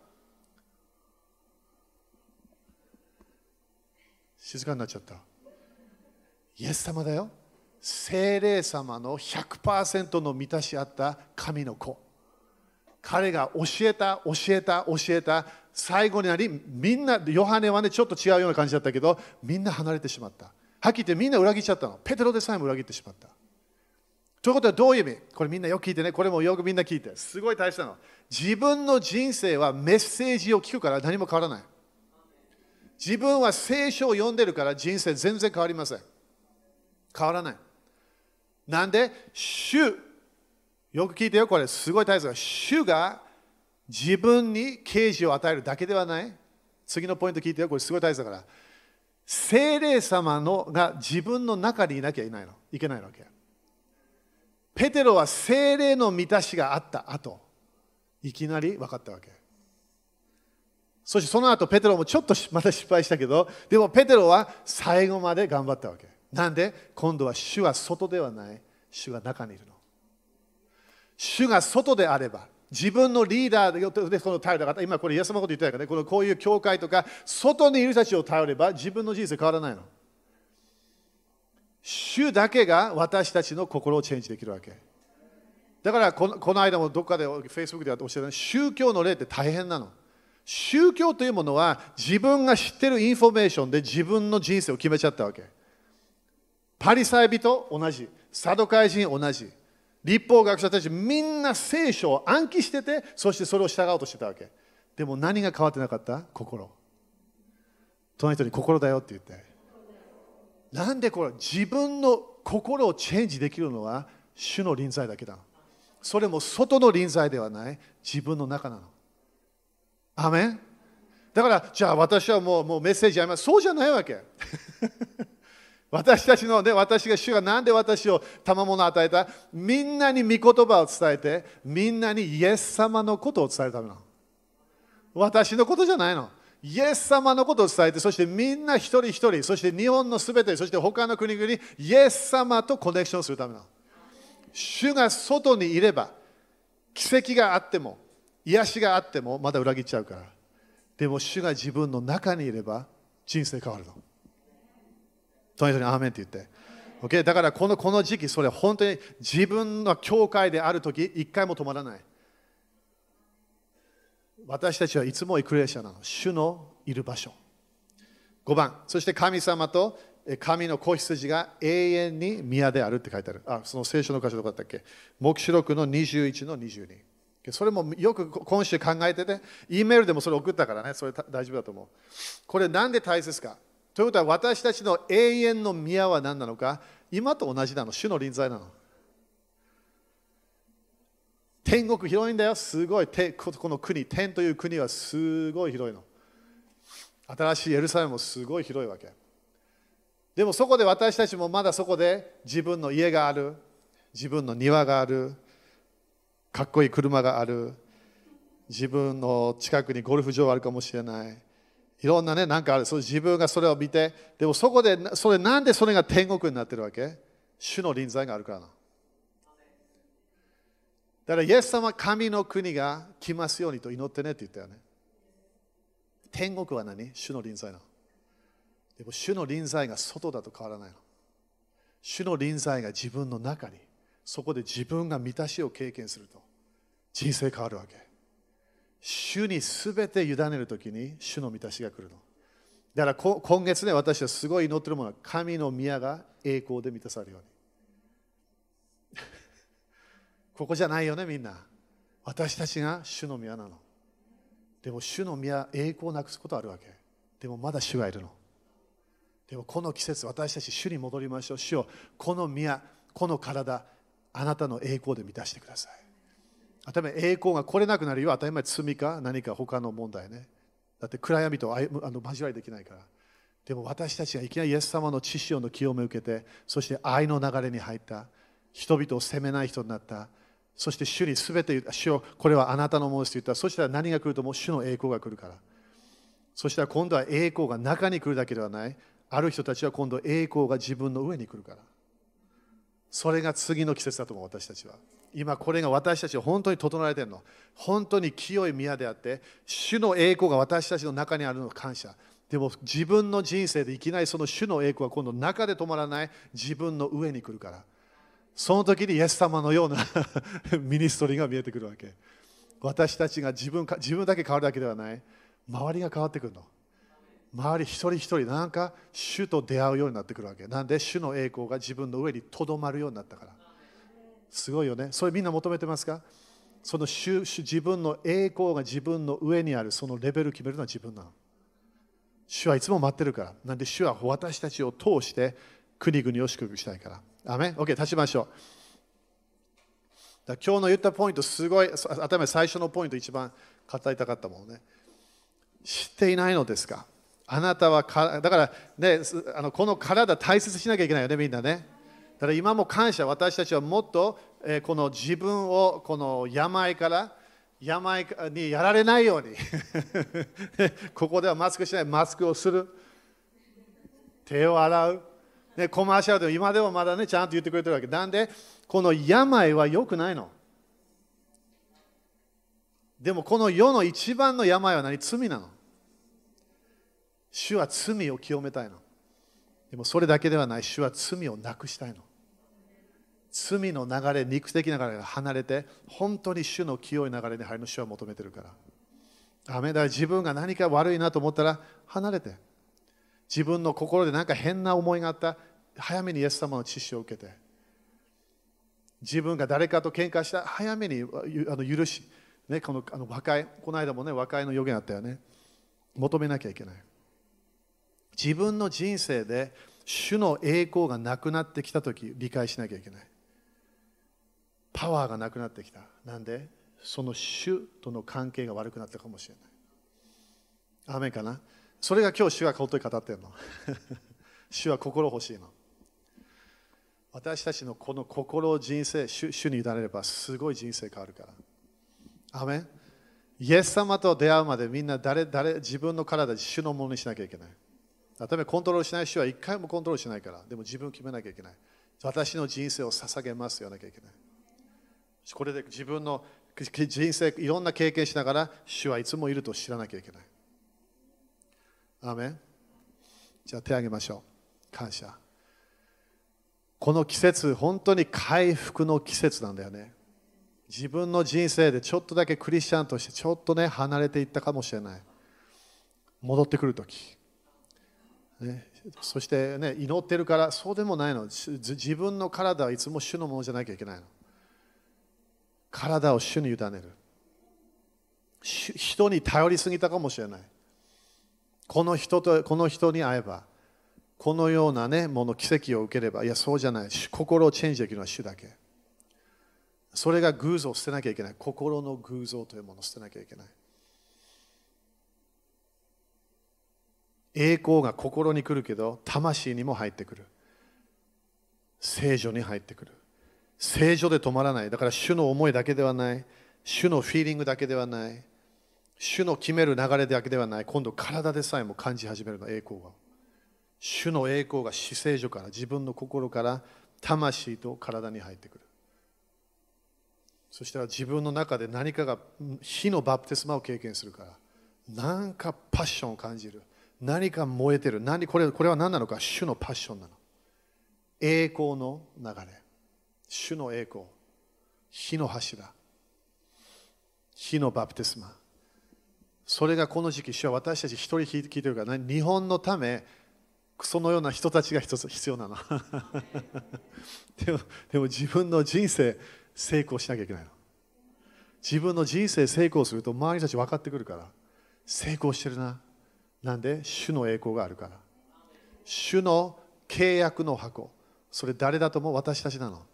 A: 静かになっちゃった。イエス様だよ。精霊様の100%の満たし合った神の子。彼が教えた教えた教えた。最後になりみんなヨハネはねちょっと違うような感じだったけどみんな離れてしまった。はっきり言ってみんな裏切っちゃったの。ペテロでさえも裏切ってしまった。ということはどういう意味？これみんなよく聞いてね。これもよくみんな聞いて。すごい大事なの。自分の人生はメッセージを聞くから何も変わらない。自分は聖書を読んでるから人生全然変わりません。変わらない。なんで、主、よく聞いてよ、これすごい大切だ。主が自分に啓示を与えるだけではない。次のポイント聞いてよ、これすごい大切だから。精霊様のが自分の中にいなきゃいないのいけないわけ。ペテロは精霊の満たしがあった後、いきなり分かったわけ。そしてその後、ペテロもちょっとまた失敗したけど、でもペテロは最後まで頑張ったわけ。なんで？今度は主は外ではない。主が中にいるの。主が外であれば自分のリーダーでこの頼る方今これイエス様のこと言ってたからね。このこういう教会とか外にいる人たちを頼れば自分の人生変わらないの。主だけが私たちの心をチェンジできるわけ。だからこのこの間もどっかで Facebook で教えた宗教の例って大変なの。宗教というものは自分が知ってるインフォメーションで自分の人生を決めちゃったわけ。パリサイ人同じ、サドカイ人同じ、律法学者たちみんな聖書を暗記してて、そしてそれを従おうとしてたわけ。でも何が変わってなかった？心。隣人に心だよって言って。なんでこれ自分の心をチェンジできるのは主の臨在だけだ。それも外の臨在ではない自分の中なの。アメン？だからじゃあ私はもうもうメッセージやります。そうじゃないわけ。私たちのね、私が主が何で私を賜物を与えた？みんなに御言葉を伝えて、みんなにイエス様のことを伝えるための。私のことじゃないの。イエス様のことを伝えて、そしてみんな一人一人、そして日本のすべて、そして他の国々イエス様とコネクションするための。主が外にいれば、奇跡があっても、癒しがあっても、まだ裏切っちゃうから。でも主が自分の中にいれば、人生変わるの。とにかくアーメンって言って。Okay? だからこのこの時期、それ本当に自分の教会であるとき、一回も止まらない。私たちはいつもエクレシアなの。主のいる場所。5番、そして神様と神の子羊が永遠に宮であるって書いてある。あ、その聖書の箇所どこだったっけ？黙示録の21の22。それもよく今週考えてて、E メールでもそれ送ったからね、それ大丈夫だと思う。これなんで大切か？ということは私たちの永遠の宮は何なのか？今と同じなの、主の臨在なの？天国広いんだよ、すごい。この国、天という国はすごい広いの。新しいエルサレムもすごい広いわけ。でもそこで私たちもまだそこで自分の家がある、自分の庭がある、かっこいい車がある、自分の近くにゴルフ場があるかもしれない。いろんなね、なんかある。そ自分がそれを見て、でもそこで、それなんでそれが天国になってるわけ？主の臨在があるからな。だから、イエス様、神の国が来ますようにと祈ってねって言ったよね。天国は何？主の臨在なの。でも、主の臨在が外だと変わらないの。主の臨在が自分の中に、そこで自分が満たしを経験すると、人生変わるわけ。主にすべて委ねるときに主の満たしが来るの。だから今月ね、私はすごい祈ってるものは、神の宮が栄光で満たされるように。[laughs] ここじゃないよね、みんな。私たちが主の宮なの。でも主の宮、栄光をなくすことあるわけ。でもまだ主がいるの。でもこの季節、私たち主に戻りましょう。主をこの宮、この体、あなたの栄光で満たしてください。当たり前栄光が来れなくなるよ。当たり前罪か？何か他の問題ね。だって暗闇とあの交わりできないから。でも私たちがいきなりイエス様の知識の清めを受けてそして愛の流れに入った。人々を責めない人になった。そして主に全て言った。主よこれはあなたのものですと言った。そしたら何が来るとも主の栄光が来るから。そしたら今度は栄光が中に来るだけではない。ある人たちは今度栄光が自分の上に来るから。それが次の季節だと思う私たちは。今これが私たちは本当に整えているの。本当に清い宮であって、主の栄光が私たちの中にあるの感謝。でも自分の人生でいきなりその主の栄光は今度中で止まらない自分の上に来るから。その時にイエス様のような [laughs] ミニストリーが見えてくるわけ。私たちが自分か自分だけ変わるだけではない。周りが変わってくるの。周り一人一人なんか主と出会うようになってくるわけ。なんで主の栄光が自分の上にとどまるようになったから。すごいよね。それみんな求めてますか？その自分の栄光が自分の上にあるそのレベル決めるのは自分なの。主はいつも待ってるから。なんで主は私たちを通して国々を祝福したいから。アメ ?OK、立ちましょう。だ今日の言ったポイント、すごい、頭最初のポイント一番語りたかったものね。知っていないのですか？あなたはか、だからね、あのこの体大切にしなきゃいけないよね、みんなね。だから今も感謝、私たちはもっと、えこの自分をこの病から病にやられないように [laughs] ここではマスクしない、マスクをする、手を洗う、ね、コマーシャルでも今でもまだね、ちゃんと言ってくれてるわけ。なんで、この病は良くないの。でもこの世の一番の病は何？罪なの。主は罪を清めたいの。でもそれだけではない、主は罪をなくしたいの。罪の流れ、肉的な流れが離れて、本当に主の清い流れに入るの主は求めてるから。アメだ自分が何か悪いなと思ったら離れて。自分の心で何か変な思いがあった、早めにイエス様の知識を受けて。自分が誰かと喧嘩した、早めにあの許し、ね、このあの和解、この間もね、和解の予言あったよね。求めなきゃいけない。自分の人生で主の栄光がなくなってきたとき、理解しなきゃいけない。パワーがなくなってきた。なんで？その主との関係が悪くなったかもしれない。アメかな？それが今日主が本当に語ってるの。[laughs] 主は心欲しいの。私たちのこの心人生主、主に委ねればすごい人生変わるから。アメイエス様と出会うまでみんな誰誰自分の体、主のものにしなきゃいけない。例えばコントロールしない主は一回もコントロールしないから。でも自分を決めなきゃいけない。私の人生を捧げますよなきゃいけない。これで自分の人生いろんな経験しながら主はいつもいると知らなきゃいけない。アーメンじゃあ手を挙げましょう。感謝。この季節、本当に回復の季節なんだよね。自分の人生でちょっとだけクリスチャンとしてちょっとね離れていったかもしれない。戻ってくるとき。ね、そしてね、祈ってるからそうでもないの。自分の体はいつも主のものじゃなきゃいけないの。体を主に委ねる。人に頼りすぎたかもしれない。この人とこの人に会えば、このような、ね、もの奇跡を受ければ、いや、そうじゃない。心をチェンジできるのは主だけ。それが偶像を捨てなきゃいけない。心の偶像というものを捨てなきゃいけない。栄光が心に来るけど、魂にも入ってくる。聖女に入ってくる。聖女で止まらない。だから主の思いだけではない。主のフィーリングだけではない。主の決める流れだけではない。今度体でさえも感じ始めるの、栄光が。主の栄光が死聖所から自分の心から魂と体に入ってくる。そしたら自分の中で何かが火のバプテスマを経験するから、なんかパッションを感じる。何か燃えてる。何これこれは何なのか？主のパッションなの。栄光の流れ。主の栄光。火の柱。火のバプテスマ。それがこの時期、主は私たち一人聞いてるから、ね日本のため、そのような人たちが必要なの [laughs] でも。でも自分の人生成功しなきゃいけないの。自分の人生成功すると周りたち分かってくるから、成功してるな。なんで？主の栄光があるから。主の契約の箱。それ誰だと思う？私たちなの。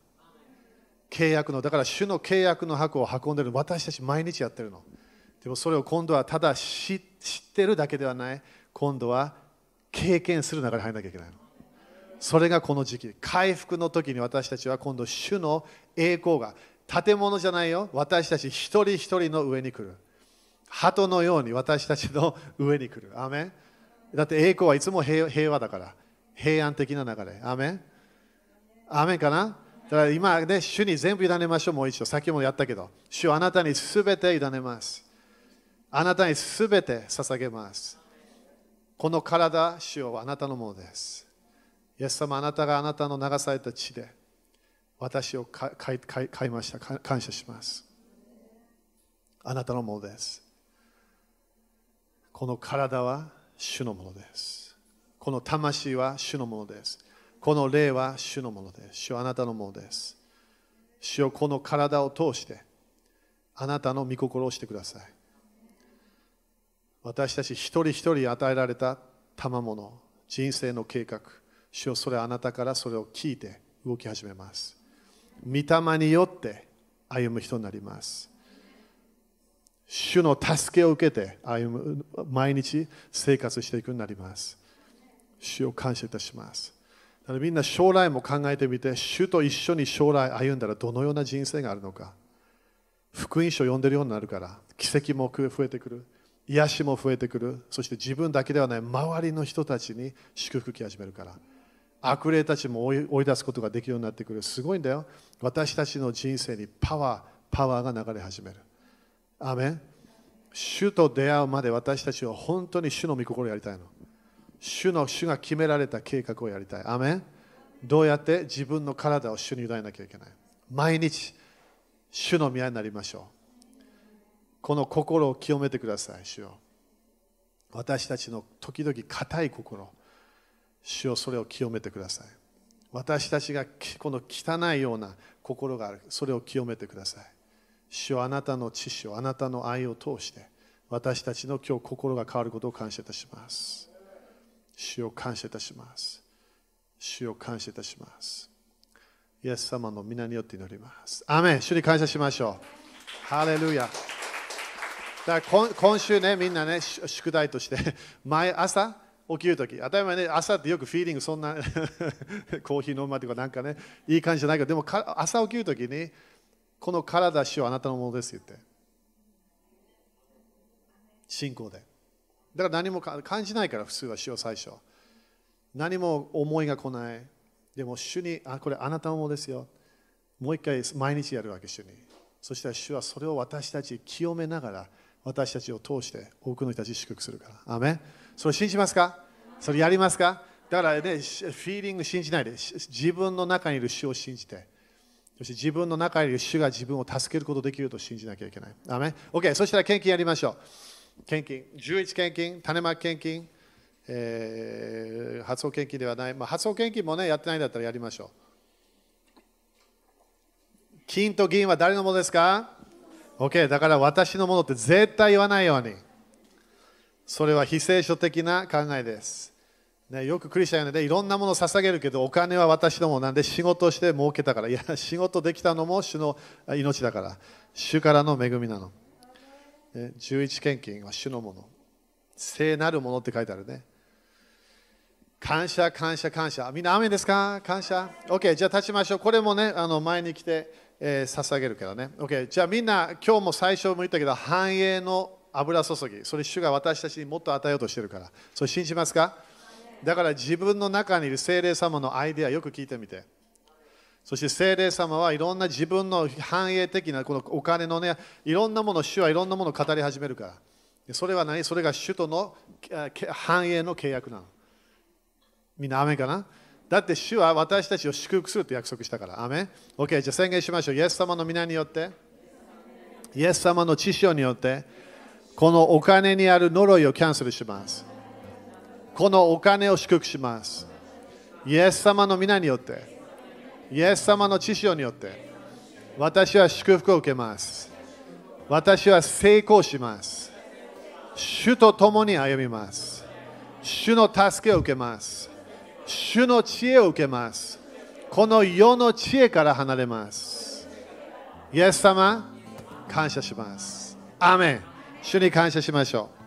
A: 契約の、だから主の契約の箱を運んでる私たち毎日やってるの。でもそれを今度はただ知ってるだけではない。今度は経験する中に入らなきゃいけないの。それがこの時期。回復の時に私たちは今度主の栄光が建物じゃないよ。私たち一人一人の上に来る。鳩のように私たちの上に来る。アメだって栄光はいつも平和だから。平安的な流れ。アメンアメンかな？だから今ね、主に全部委ねましょう。もう一度。さっきもやったけど。主あなたにすべて委ねます。あなたにすべて捧げます。この体、主はあなたのものです。イエス様、あなたがあなたの流された血で私を買いました。感謝します。あなたのものです。この体は主のものです。この魂は主のものです。この霊は主のものです。主はあなたのものです。主をこの体を通してあなたの御心をしてください。私たち一人一人与えられた賜物、人生の計画、主よそれあなたからそれを聞いて動き始めます。御霊によって歩む人になります。主の助けを受けて歩む毎日生活していくようになります。主を感謝いたします。みんな将来も考えてみて、主と一緒に将来歩んだらどのような人生があるのか。福音書を読んでるようになるから、奇跡も増えてくる。癒しも増えてくる。そして自分だけではない周りの人たちに祝福き始めるから。悪霊たちも追い出すことができるようになってくる。すごいんだよ。私たちの人生にパワー、パワーが流れ始める。アメン主と出会うまで私たちは本当に主の御心をやりたいの。主の主が決められた計画をやりたい。アメンどうやって自分の体を主に委ねなきゃいけない。毎日、主の宮になりましょう。この心を清めてください、主よ。私たちの時々硬い心。主よそれを清めてください。私たちがこの汚いような心がある。それを清めてください。主よあなたの知識を、あなたの愛を通して、私たちの今日心が変わることを感謝いたします。主を感謝いたします。主を感謝いたします。イエス様の皆によって祈ります。アメン主に感謝しましょう。ハレルヤ。だから今週ね、みんなね、宿題として、毎朝、起きるとき、当たり前ね、朝ってよくフィーリング、そんな [laughs] コーヒー飲むまでとかなんかね、いい感じじゃないけど、でも朝起きるときに、この体、主はあなたのものです言って。信仰で。だから何も感じないから、普通は主は最初。何も思いが来ない。でも主に、あ、これあなたもですよ。もう一回毎日やるわけ、主に。そしたら主はそれを私たち清めながら、私たちを通して多くの人たち祝福するから。アメそれ信じますか？それやりますか？だからね、フィーリング信じないで、自分の中にいる主を信じて、そして自分の中にいる主が自分を助けることできると信じなきゃいけない。アメ ?OK、そしたら献金やりましょう。献金、11献金、種まき献金、えー、発送献金ではない。まあ、発送献金もね、やってないんだったらやりましょう。金と銀は誰のものですか？OK、だから私のものって絶対言わないように。それは非聖書的な考えです。ね、よくクリスチャンでいろんなものを捧げるけど、お金は私のものなんで仕事して儲けたから。いや、仕事できたのも主の命だから。主からの恵みなの。ね、11献金は主のもの。聖なるものって書いてあるね。感謝、感謝、感謝。みんな雨ですか？感謝？OK、じゃあ立ちましょう。これもね、あの前に来て、えー捧げるからね。OK、じゃあみんな、今日も最初も言ったけど、繁栄の油注ぎ。それ主が私たちにもっと与えようとしてるから。それ信じますか？だから自分の中にいる精霊様のアイデアよく聞いてみて。そして聖霊様はいろんな自分の繁栄的なこのお金のね、いろんなもの、主はいろんなものを語り始めるから。それは何？それが主との繁栄の契約なの。みんな、アメかな？だって主は私たちを祝福すると約束したから。アメン ?OK、じゃあ宣言しましょう。イエス様の皆によって、イエス様の知性によって、このお金にある呪いをキャンセルします。このお金を祝福します。イエス様の皆によって、イエス様の知性によって、私は祝福を受けます。私は成功します。主と共に歩みます。主の助けを受けます。主の知恵を受けます。この世の知恵から離れます。イエス様、感謝します。アメン主に感謝しましょう。